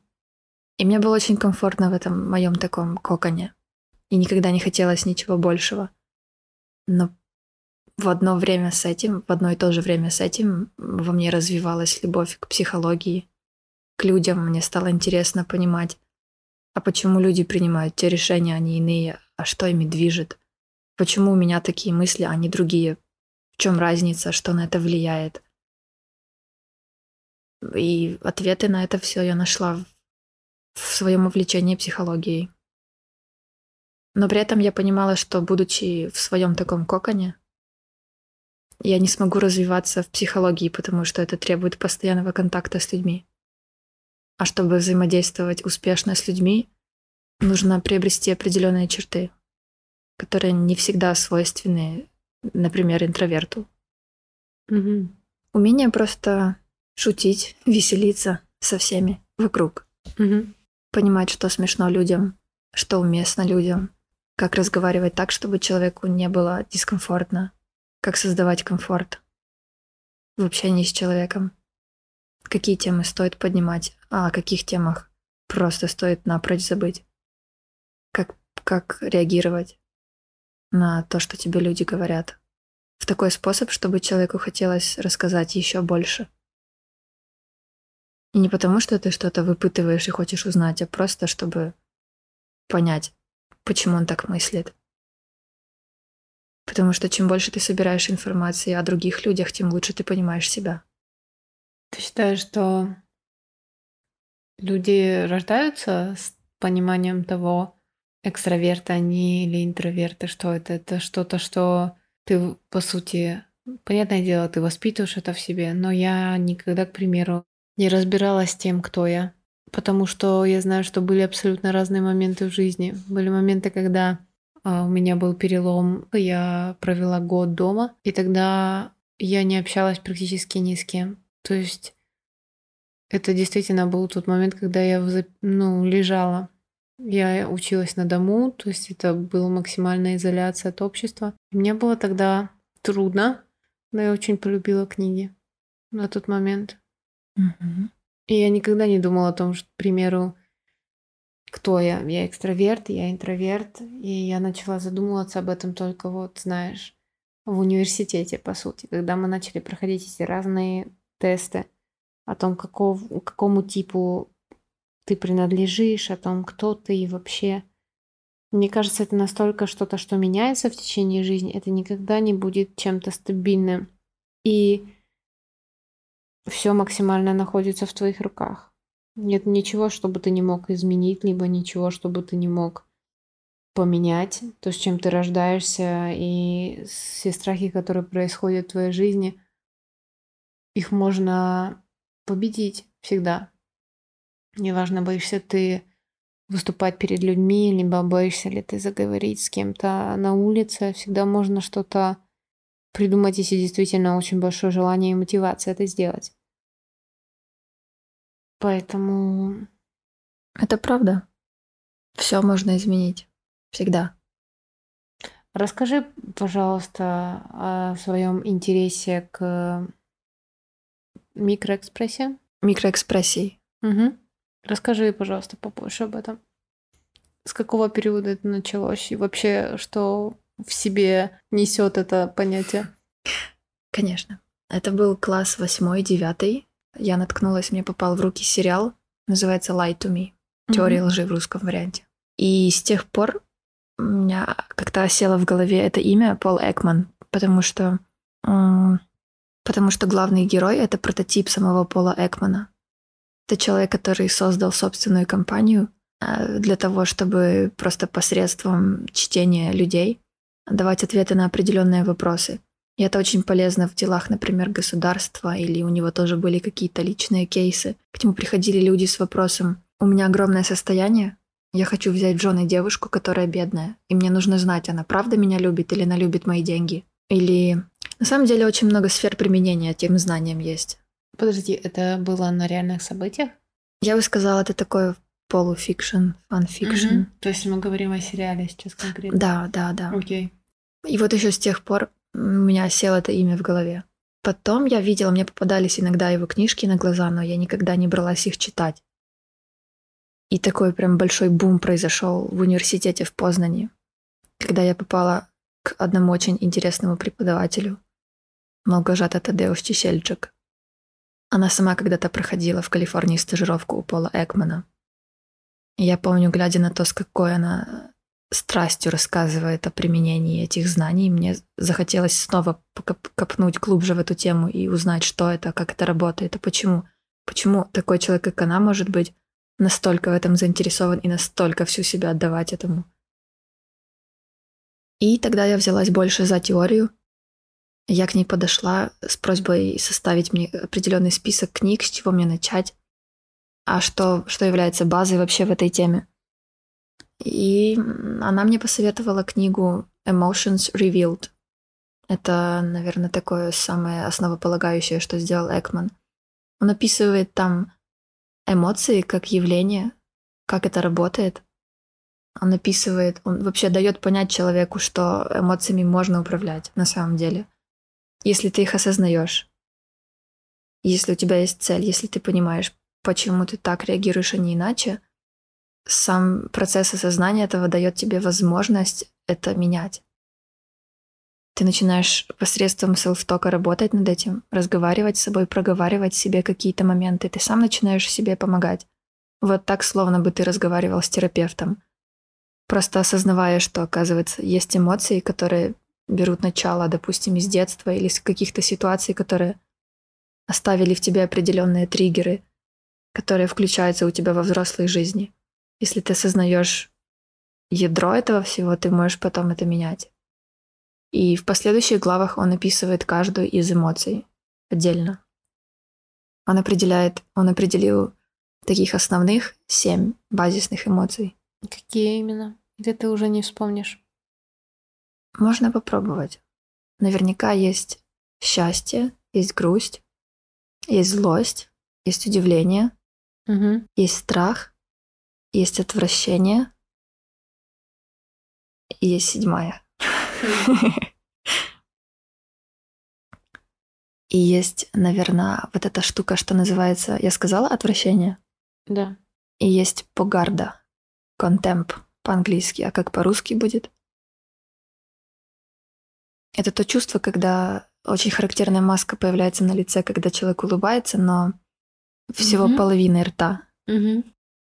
И мне было очень комфортно в этом моем таком коконе. И никогда не хотелось ничего большего. Но в одно время с этим, в одно и то же время с этим во мне развивалась любовь к психологии, к людям. Мне стало интересно понимать, а почему люди принимают те решения, а не иные, а что ими движет, почему у меня такие мысли, а не другие, в чем разница, что на это влияет. И ответы на это все я нашла в своем увлечении психологией. Но при этом я понимала, что, будучи в своем таком коконе, я не смогу развиваться в психологии, потому что это требует постоянного контакта с людьми. А чтобы взаимодействовать успешно с людьми, нужно приобрести определенные черты, которые не всегда свойственны, например, интроверту. Угу. Умение просто шутить, веселиться со всеми вокруг. Угу. Понимать, что смешно людям, что уместно людям, как разговаривать так, чтобы человеку не было дискомфортно, как создавать комфорт в общении с человеком, какие темы стоит поднимать, а о каких темах просто стоит напрочь забыть, как, реагировать на то, что тебе люди говорят, в такой способ, чтобы человеку хотелось рассказать еще больше. И не потому, что ты что-то выпытываешь и хочешь узнать, а просто чтобы понять, почему он так мыслит. Потому что чем больше ты собираешь информации о других людях, тем лучше ты понимаешь себя. Ты считаешь, что люди рождаются с пониманием того, экстраверты они или интроверты, что это? Это что-то, что ты, по сути, понятное дело, ты воспитываешь это в себе, но я никогда, к примеру, не разбиралась с тем, кто я. Потому что я знаю, что были абсолютно разные моменты в жизни. Были моменты, когда а, у меня был перелом, я провела год дома, и тогда я не общалась практически ни с кем. То есть это действительно был тот момент, когда я ну, лежала. Я училась на дому, то есть это была максимальная изоляция от общества. Мне было тогда трудно, но я очень полюбила книги на тот момент. Угу. И я никогда не думала о том, что, к примеру, кто я. Я экстраверт, я интроверт. И я начала задумываться об этом только вот, знаешь, в университете, по сути, когда мы начали проходить эти разные тесты о том, каков, какому типу ты принадлежишь, о том, кто ты и вообще. Мне кажется, это настолько что-то, что меняется в течение жизни, это никогда не будет чем-то стабильным. И все максимально находится в твоих руках. Нет ничего, чтобы ты не мог изменить, либо ничего, чтобы ты не мог поменять. То, с чем ты рождаешься, и все страхи, которые происходят в твоей жизни, их можно победить всегда. Неважно, боишься ты выступать перед людьми, либо боишься ли ты заговорить с кем-то на улице, всегда можно что-то придумать, если действительно очень большое желание и мотивация это сделать. Поэтому... Это правда. Все можно изменить. Всегда. Расскажи, пожалуйста, о своем интересе к микроэкспрессии. Микроэкспрессии. Угу. Расскажи, пожалуйста, побольше об этом. С какого периода это началось и вообще, что в себе несет это понятие? Конечно. Это был класс восьмой, девятый. Я наткнулась, мне попал в руки сериал, называется Lie to Me. Теория mm-hmm. лжи в русском варианте. И с тех пор у меня как-то осело в голове это имя Пол Экман, потому что потому что главный герой — это прототип самого Пола Экмана. Это человек, который создал собственную компанию э, для того, чтобы просто посредством чтения людей давать ответы на определенные вопросы. И это очень полезно в делах, например, государства, или у него тоже были какие-то личные кейсы. К нему приходили люди с вопросом «У меня огромное состояние, я хочу взять в жены девушку, которая бедная, и мне нужно знать, она правда меня любит или она любит мои деньги. Или на самом деле очень много сфер применения этим знаниям есть. Подожди, это было на реальных событиях? Я бы сказала, это такое полу fiction, fan fiction. Угу. То есть мы говорим о сериале сейчас конкретно? Да, да, да. Окей. И вот еще с тех пор у меня село это имя в голове. Потом я видела, мне попадались иногда его книжки на глаза, но я никогда не бралась их читать. И такой прям большой бум произошел в университете в Познане, когда я попала к одному очень интересному преподавателю, Малгожата Тадеуш Чесельчик. Она сама когда-то проходила в Калифорнии стажировку у Пола Экмана. Я помню, глядя на то, с какой она страстью рассказывает о применении этих знаний, мне захотелось снова копнуть глубже в эту тему и узнать, что это, как это работает, и почему. Почему такой человек, как она, может быть настолько в этом заинтересован и настолько всю себя отдавать этому. И тогда я взялась больше за теорию. Я к ней подошла с просьбой составить мне определенный список книг, с чего мне начать, а что, что является базой вообще в этой теме. И она мне посоветовала книгу Emotions Revealed. Это, наверное, такое самое основополагающее, что сделал Экман. Он описывает там эмоции как явление, как это работает. Он описывает, он вообще дает понять человеку, что эмоциями можно управлять на самом деле, если ты их осознаешь, если у тебя есть цель, если ты понимаешь, почему ты так реагируешь, а не иначе, сам процесс осознания этого дает тебе возможность это менять. Ты начинаешь посредством селф-тока работать над этим, разговаривать с собой, проговаривать себе какие-то моменты. Ты сам начинаешь себе помогать. Вот так, словно бы ты разговаривал с терапевтом. Просто осознавая, что, оказывается, есть эмоции, которые берут начало, допустим, из детства или из каких-то ситуаций, которые оставили в тебе определенные триггеры, которые включаются у тебя во взрослой жизни. Если ты осознаешь ядро этого всего, ты можешь потом это менять. И в последующих главах он описывает каждую из эмоций отдельно. Он определяет, он определил таких основных семь базисных эмоций. Какие именно? Или ты уже не вспомнишь? Можно попробовать. Наверняка есть счастье, есть грусть, есть злость, есть удивление, угу. есть страх, есть отвращение и есть седьмая. И есть, наверное, вот эта штука, что называется, я сказала, отвращение? Да. И есть погарда, контемп по-английски, а как по-русски будет? Это то чувство, когда очень характерная маска появляется на лице, когда человек улыбается, но всего угу. половины рта. Угу.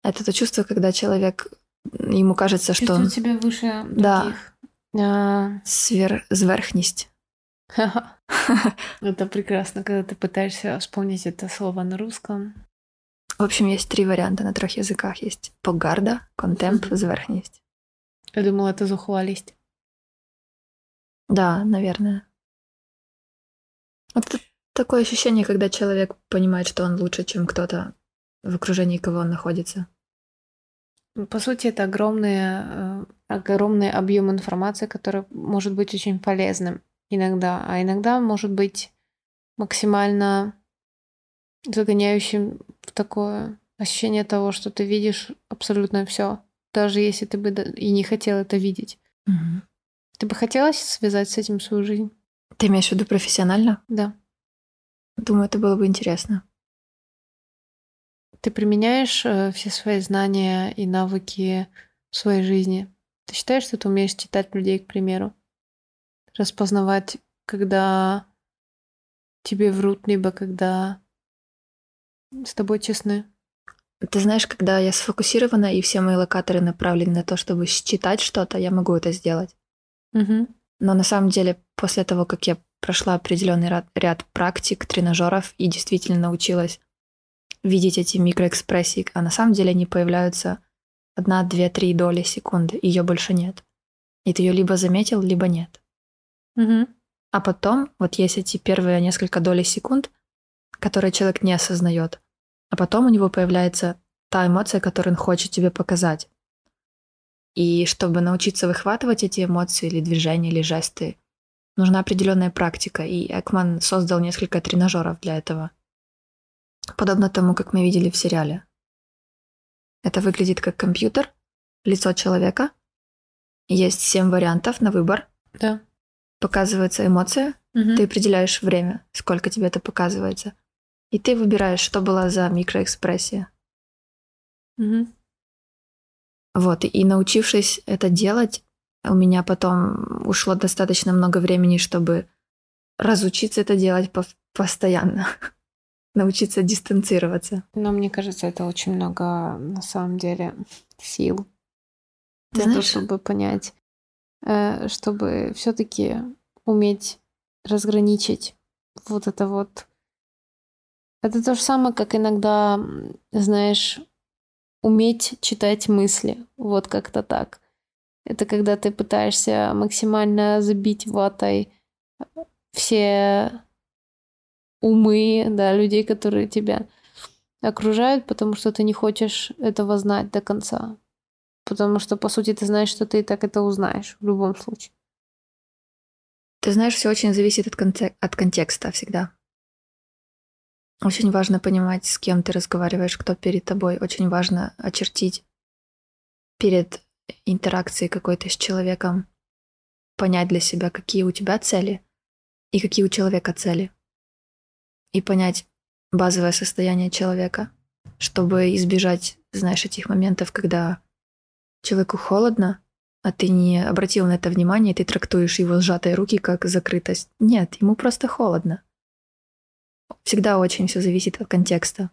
Это то чувство, когда человек, ему кажется, что он... себя выше других. Да. А... Свер... Зверхность. Это прекрасно, когда ты пытаешься вспомнить это слово на русском. В общем, есть три варианта на трех языках. Есть погарда, контемп, зверхность. Я думала, это зухвалость. Да, наверное. Вот это такое ощущение, когда человек понимает, что он лучше, чем кто-то в окружении кого он находится. По сути, это огромный, э, огромный объем информации, который может быть очень полезным иногда, а иногда может быть максимально загоняющим в такое ощущение того, что ты видишь абсолютно все, даже если ты бы и не хотел это видеть. Угу. Ты бы хотела связать с этим свою жизнь? Ты имеешь в виду профессионально? Да. Думаю, это было бы интересно. Ты применяешь э, все свои знания и навыки в своей жизни? Ты считаешь, что ты умеешь читать людей, к примеру? Распознавать, когда тебе врут, либо когда с тобой честны? Ты знаешь, когда я сфокусирована и все мои локаторы направлены на то, чтобы считать что-то, я могу это сделать. Угу. Но на самом деле после того, как я прошла определенный ряд, ряд практик, тренажеров и действительно научилась видеть эти микроэкспрессии, а на самом деле они появляются одна, две, три доли секунды, ее больше нет. И ты ее либо заметил, либо нет. Угу. А потом вот есть эти первые несколько долей секунд, которые человек не осознает. А потом у него появляется та эмоция, которую он хочет тебе показать. И чтобы научиться выхватывать эти эмоции или движения, или жесты, нужна определенная практика. И Экман создал несколько тренажеров для этого. Подобно тому, как мы видели в сериале. Это выглядит как компьютер, лицо человека. Есть семь вариантов на выбор. Да. Показывается эмоция. Угу. Ты определяешь время, сколько тебе это показывается. И ты выбираешь, что была за микроэкспрессия. Угу. Вот, и научившись это делать, у меня потом ушло достаточно много времени, чтобы разучиться это делать по постоянно, научиться дистанцироваться. Но мне кажется, это очень много на самом деле сил Ты для того, знаешь, чтобы понять, э, чтобы все-таки уметь разграничить вот это вот. Это то же самое, как иногда, знаешь, уметь читать мысли. Вот как-то так. Это когда ты пытаешься максимально забить ватой все умы, да, людей, которые тебя окружают, потому что ты не хочешь этого знать до конца. Потому что, по сути, ты знаешь, что ты и так это узнаешь в любом случае. Ты знаешь, все очень зависит от, конте- от контекста всегда. Очень важно понимать, с кем ты разговариваешь, кто перед тобой. Очень важно очертить перед интеракцией какой-то с человеком, понять для себя, какие у тебя цели и какие у человека цели. И понять базовое состояние человека, чтобы избежать, знаешь, этих моментов, когда человеку холодно, а ты не обратил на это внимание, и ты трактуешь его сжатые руки как закрытость. Нет, ему просто холодно. Всегда очень все зависит от контекста.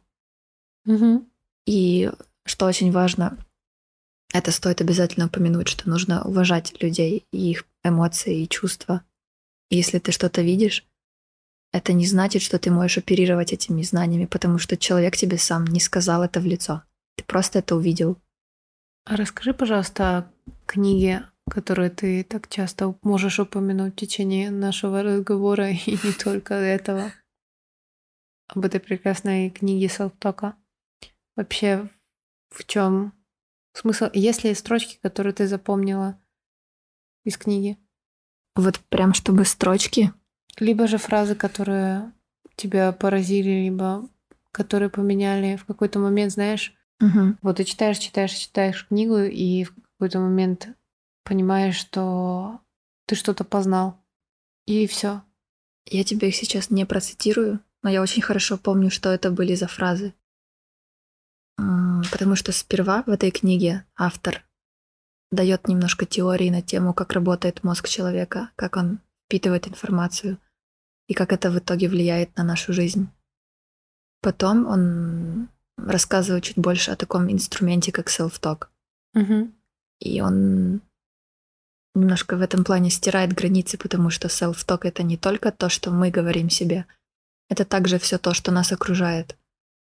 Угу. И что очень важно, это стоит обязательно упомянуть, что нужно уважать людей и их эмоции и чувства. И если ты что-то видишь, это не значит, что ты можешь оперировать этими знаниями, потому что человек тебе сам не сказал это в лицо. Ты просто это увидел. А расскажи, пожалуйста, о книге, которую ты так часто можешь упомянуть в течение нашего разговора и не только этого. Об этой прекрасной книге Селфтока. Вообще, в чем смысл? Есть ли строчки, которые ты запомнила из книги? Вот прям чтобы строчки. Либо же фразы, которые тебя поразили, либо которые поменяли в какой-то момент, знаешь, Мгм. Вот ты читаешь, читаешь, читаешь книгу, и в какой-то момент понимаешь, что ты что-то познал. И все. Я тебе их сейчас не процитирую, но я очень хорошо помню, что это были за фразы. М, Потому что сперва в этой книге автор дает немножко теории на тему, как работает мозг человека, как он впитывает информацию и как это в итоге влияет на нашу жизнь. Потом он рассказывает чуть больше о таком инструменте, как self-talk. И он немножко в этом плане стирает границы, потому что self-talk это не только то, что мы говорим себе, это также все то, что нас окружает.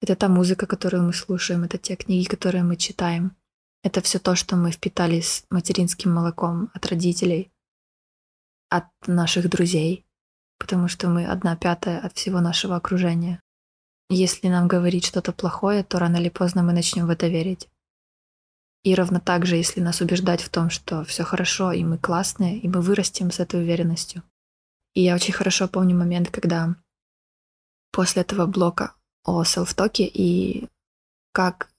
Это та музыка, которую мы слушаем, это те книги, которые мы читаем. Это все то, что мы впитали с материнским молоком от родителей, от наших друзей, потому что мы одна пятая от всего нашего окружения. Если нам говорить что-то плохое, то рано или поздно мы начнем в это верить. И ровно так же, если нас убеждать в том, что все хорошо, и мы классные, и мы вырастем с этой уверенностью. И я очень хорошо помню момент, когда после этого блока о селфтоке и как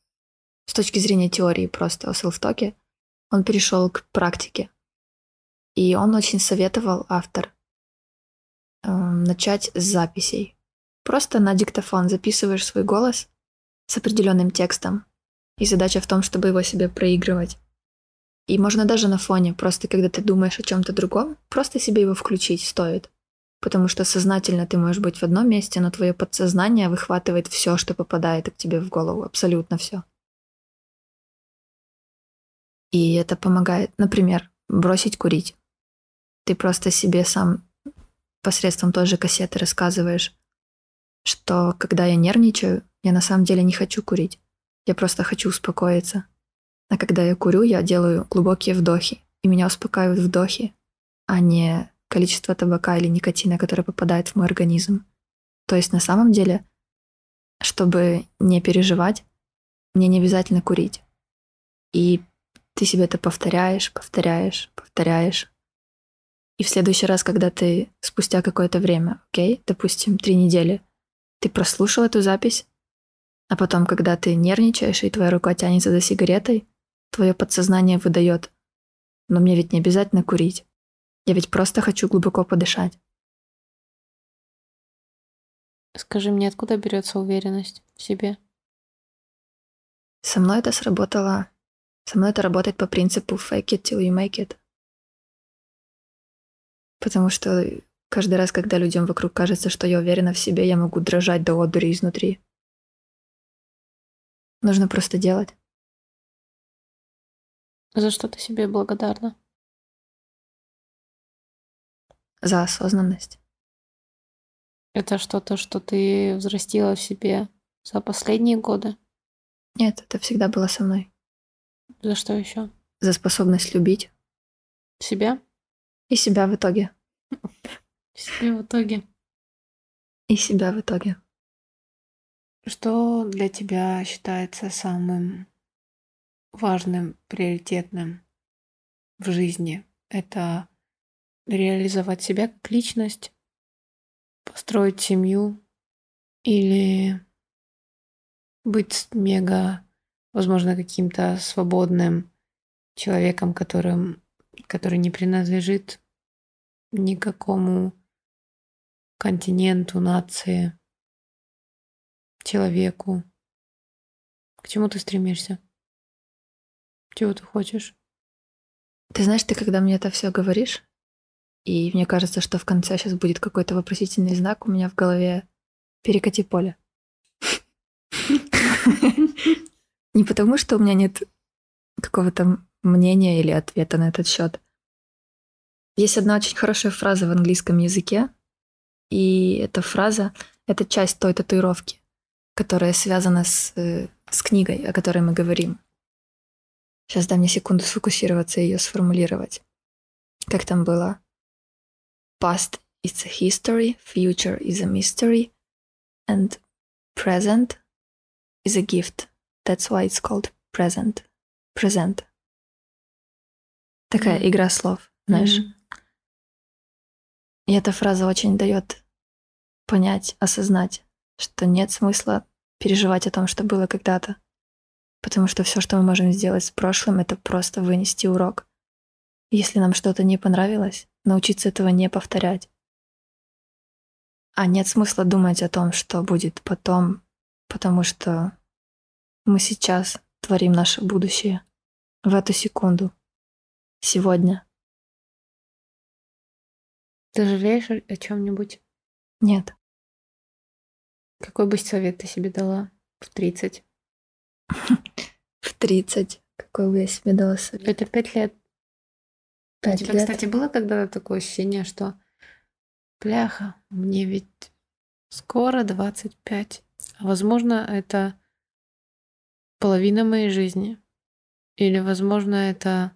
с точки зрения теории просто о селфтоке, он перешел к практике. И он очень советовал, автор, эм, начать с записей. Просто на диктофон записываешь свой голос с определенным текстом, и задача в том, чтобы его себе проигрывать. И можно даже на фоне, просто когда ты думаешь о чем-то другом, просто себе его включить стоит. Потому что сознательно ты можешь быть в одном месте, но твое подсознание выхватывает все, что попадает к тебе в голову, абсолютно все. И это помогает, например, бросить курить. Ты просто себе сам посредством той же кассеты рассказываешь, что когда я нервничаю, я на самом деле не хочу курить. Я просто хочу успокоиться. А когда я курю, я делаю глубокие вдохи, и меня успокаивают вдохи, а не количество табака или никотина, которое попадает в мой организм. То есть на самом деле, чтобы не переживать, мне не обязательно курить. И ты себе это повторяешь, повторяешь, повторяешь. И в следующий раз, когда ты спустя какое-то время, окей, допустим, три недели, ты прослушал эту запись, а потом, когда ты нервничаешь, и твоя рука тянется за сигаретой, твое подсознание выдает. Но мне ведь не обязательно курить. Я ведь просто хочу глубоко подышать. Скажи мне, откуда берется уверенность в себе? Со мной это сработало. Со мной это работает по принципу fake it till you make it. Потому что каждый раз, когда людям вокруг кажется, что я уверена в себе, я могу дрожать до одури изнутри. Нужно просто делать. За что ты себе благодарна? За осознанность. Это что-то, что ты взрастила в себе за последние годы? Нет, это всегда было со мной. За что еще? За способность любить. Себя? И себя в итоге. Себя в итоге. И себя в итоге. Что для тебя считается самым важным, приоритетным в жизни? Это реализовать себя как личность, построить семью или быть мега, возможно, каким-то свободным человеком, которым, который не принадлежит никакому континенту, нации, человеку. К чему ты стремишься? Чего ты хочешь? Ты знаешь, ты когда мне это все говоришь, и мне кажется, что в конце сейчас будет какой-то вопросительный знак у меня в голове перекати поле. Не потому, что у меня нет какого-то мнения или ответа на этот счет. Есть одна очень хорошая фраза в английском языке, и эта фраза — это часть той татуировки, которая связана с, э, с книгой, о которой мы говорим. Сейчас дай мне секунду сфокусироваться и ее сформулировать. Как там было? Past is a history, future is a mystery, and present is a gift. That's why it's called present. Present. Такая mm. игра слов, знаешь. Mm-hmm. И эта фраза очень дает понять, осознать, что нет смысла переживать о том, что было когда-то. Потому что все, что мы можем сделать с прошлым, это просто вынести урок. Если нам что-то не понравилось, научиться этого не повторять. А нет смысла думать о том, что будет потом, потому что мы сейчас творим наше будущее. В эту секунду. Сегодня. Ты жалеешь о чем-нибудь? Нет. Какой бы совет ты себе дала в 30? В 30. Какой бы я себе дала совет? Это пять лет. Пять У тебя, лет. кстати, было когда такое ощущение, что бляха, мне ведь скоро 25. А возможно, это половина моей жизни. Или, возможно, это...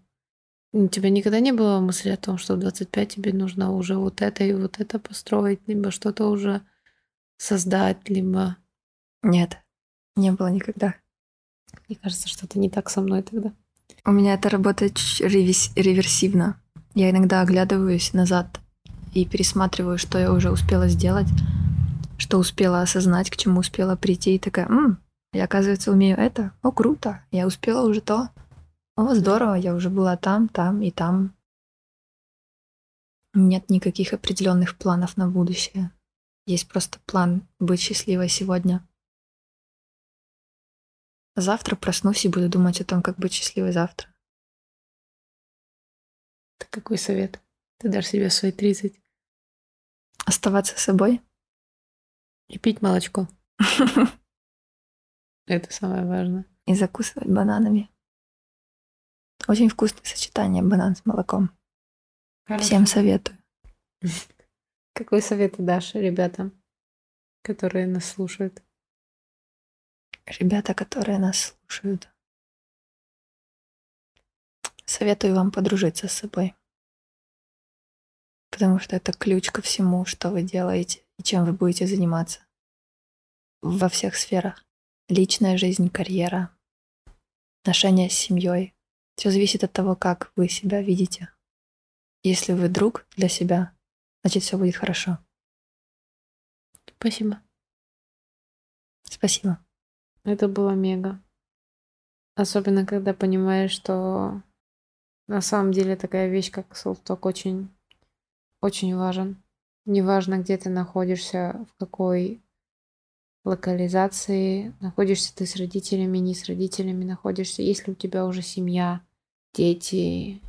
У тебя никогда не было мысли о том, что в 25 тебе нужно уже вот это и вот это построить, либо что-то уже создать, либо... Нет, не было никогда. Мне кажется, что это не так со мной тогда. У меня это работает реверс- реверсивно. Я иногда оглядываюсь назад и пересматриваю, что я уже успела сделать, что успела осознать, к чему успела прийти, и такая, М, я, оказывается, умею это. О, круто, я успела уже то. О, здорово, я уже была там, там и там. Нет никаких определенных планов на будущее. Есть просто план быть счастливой сегодня. Завтра проснусь и буду думать о том, как быть счастливой завтра. Так какой совет ты дашь себе в свои 30? Оставаться собой. И пить молочко. Это самое важное. И закусывать бананами. Очень вкусное сочетание банан с молоком. Хорошо. Всем советую. Какой совет ты дашь ребятам, которые нас слушают? Ребята, которые нас слушают. Советую вам подружиться с собой. Потому что это ключ ко всему, что вы делаете и чем вы будете заниматься. Во всех сферах. Личная жизнь, карьера, отношения с семьей. Все зависит от того, как вы себя видите. Если вы друг для себя, значит все будет хорошо. Спасибо. Спасибо. Это было мега. Особенно, когда понимаешь, что на самом деле такая вещь, как селф-ток, очень, очень важен. Неважно, где ты находишься, в какой локализации, находишься ты с родителями, не с родителями находишься, есть ли у тебя уже семья, дети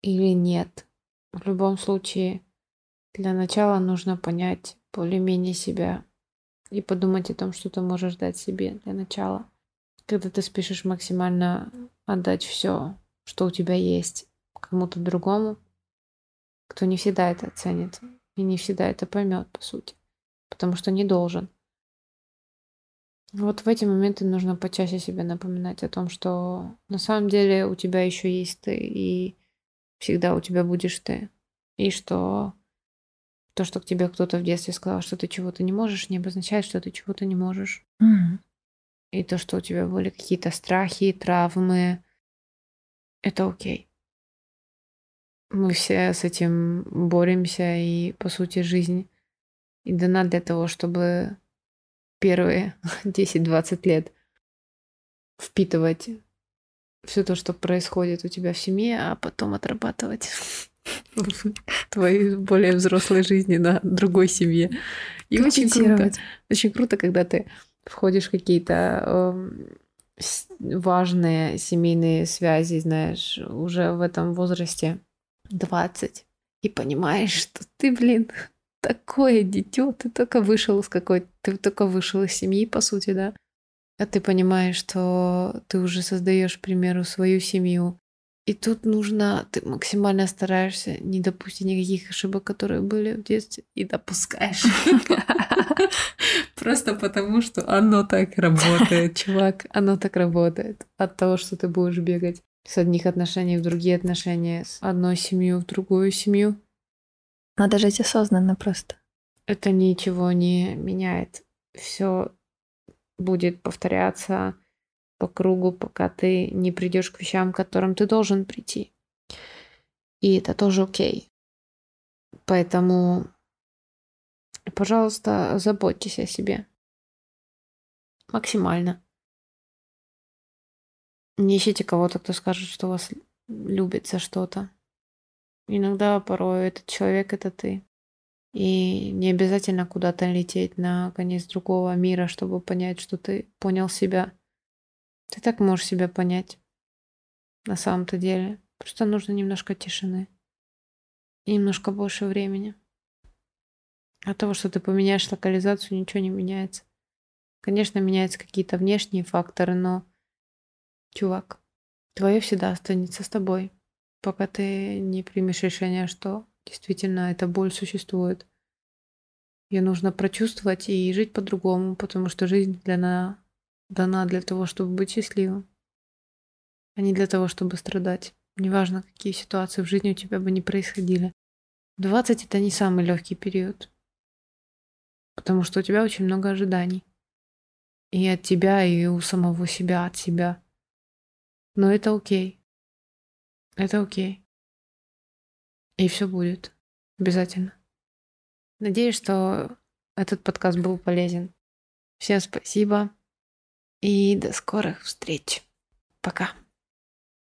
или нет. В любом случае, для начала нужно понять более-менее себя и подумать о том, что ты можешь дать себе для начала. Когда ты спешишь максимально отдать все, что у тебя есть, кому-то другому, кто не всегда это оценит и не всегда это поймет, по сути, потому что не должен. Вот в эти моменты нужно почаще себе напоминать о том, что на самом деле у тебя еще есть ты, и всегда у тебя будешь ты. И что то, что к тебе кто-то в детстве сказал, что ты чего-то не можешь, не обозначает, что ты чего-то не можешь. Mm-hmm. И то, что у тебя были какие-то страхи, травмы, это окей. Мы все с этим боремся, и, по сути, жизнь и дана для того, чтобы первые 10-20 лет впитывать все то, что происходит у тебя в семье, а потом отрабатывать твоей более взрослой жизни на другой семье. И очень круто. Очень круто, когда ты входишь в какие-то э, важные семейные связи, знаешь, уже в этом возрасте 20, и понимаешь, что ты, блин, такое дитё, ты только вышел из какой ты только вышел из семьи, по сути, да, а ты понимаешь, что ты уже создаешь, к примеру, свою семью, и тут нужно, ты максимально стараешься не допустить никаких ошибок, которые были в детстве, и допускаешь. Просто потому, что оно так работает, чувак, оно так работает. От того, что ты будешь бегать с одних отношений в другие отношения, с одной семью в другую семью. Надо жить осознанно просто. Это ничего не меняет. Все будет повторяться по кругу, пока ты не придешь к вещам, к которым ты должен прийти. И это тоже окей. Поэтому, пожалуйста, заботьтесь о себе. Максимально. Не ищите кого-то, кто скажет, что вас любит за что-то. Иногда, порой, этот человек — это ты. И не обязательно куда-то лететь на конец другого мира, чтобы понять, что ты понял себя. Ты так можешь себя понять на самом-то деле. Просто нужно немножко тишины и немножко больше времени. От того, что ты поменяешь локализацию, ничего не меняется. Конечно, меняются какие-то внешние факторы, но, чувак, твое всегда останется с тобой, пока ты не примешь решение, что действительно эта боль существует. Ее нужно прочувствовать и жить по-другому, потому что жизнь для, на, дана для того, чтобы быть счастливым, а не для того, чтобы страдать. Неважно, какие ситуации в жизни у тебя бы не происходили. 20 это не самый легкий период, потому что у тебя очень много ожиданий. И от тебя, и у самого себя, от себя. Но это окей. Это окей. И все будет. Обязательно. Надеюсь, что этот подкаст был полезен. Всем спасибо. И до скорых встреч. Пока.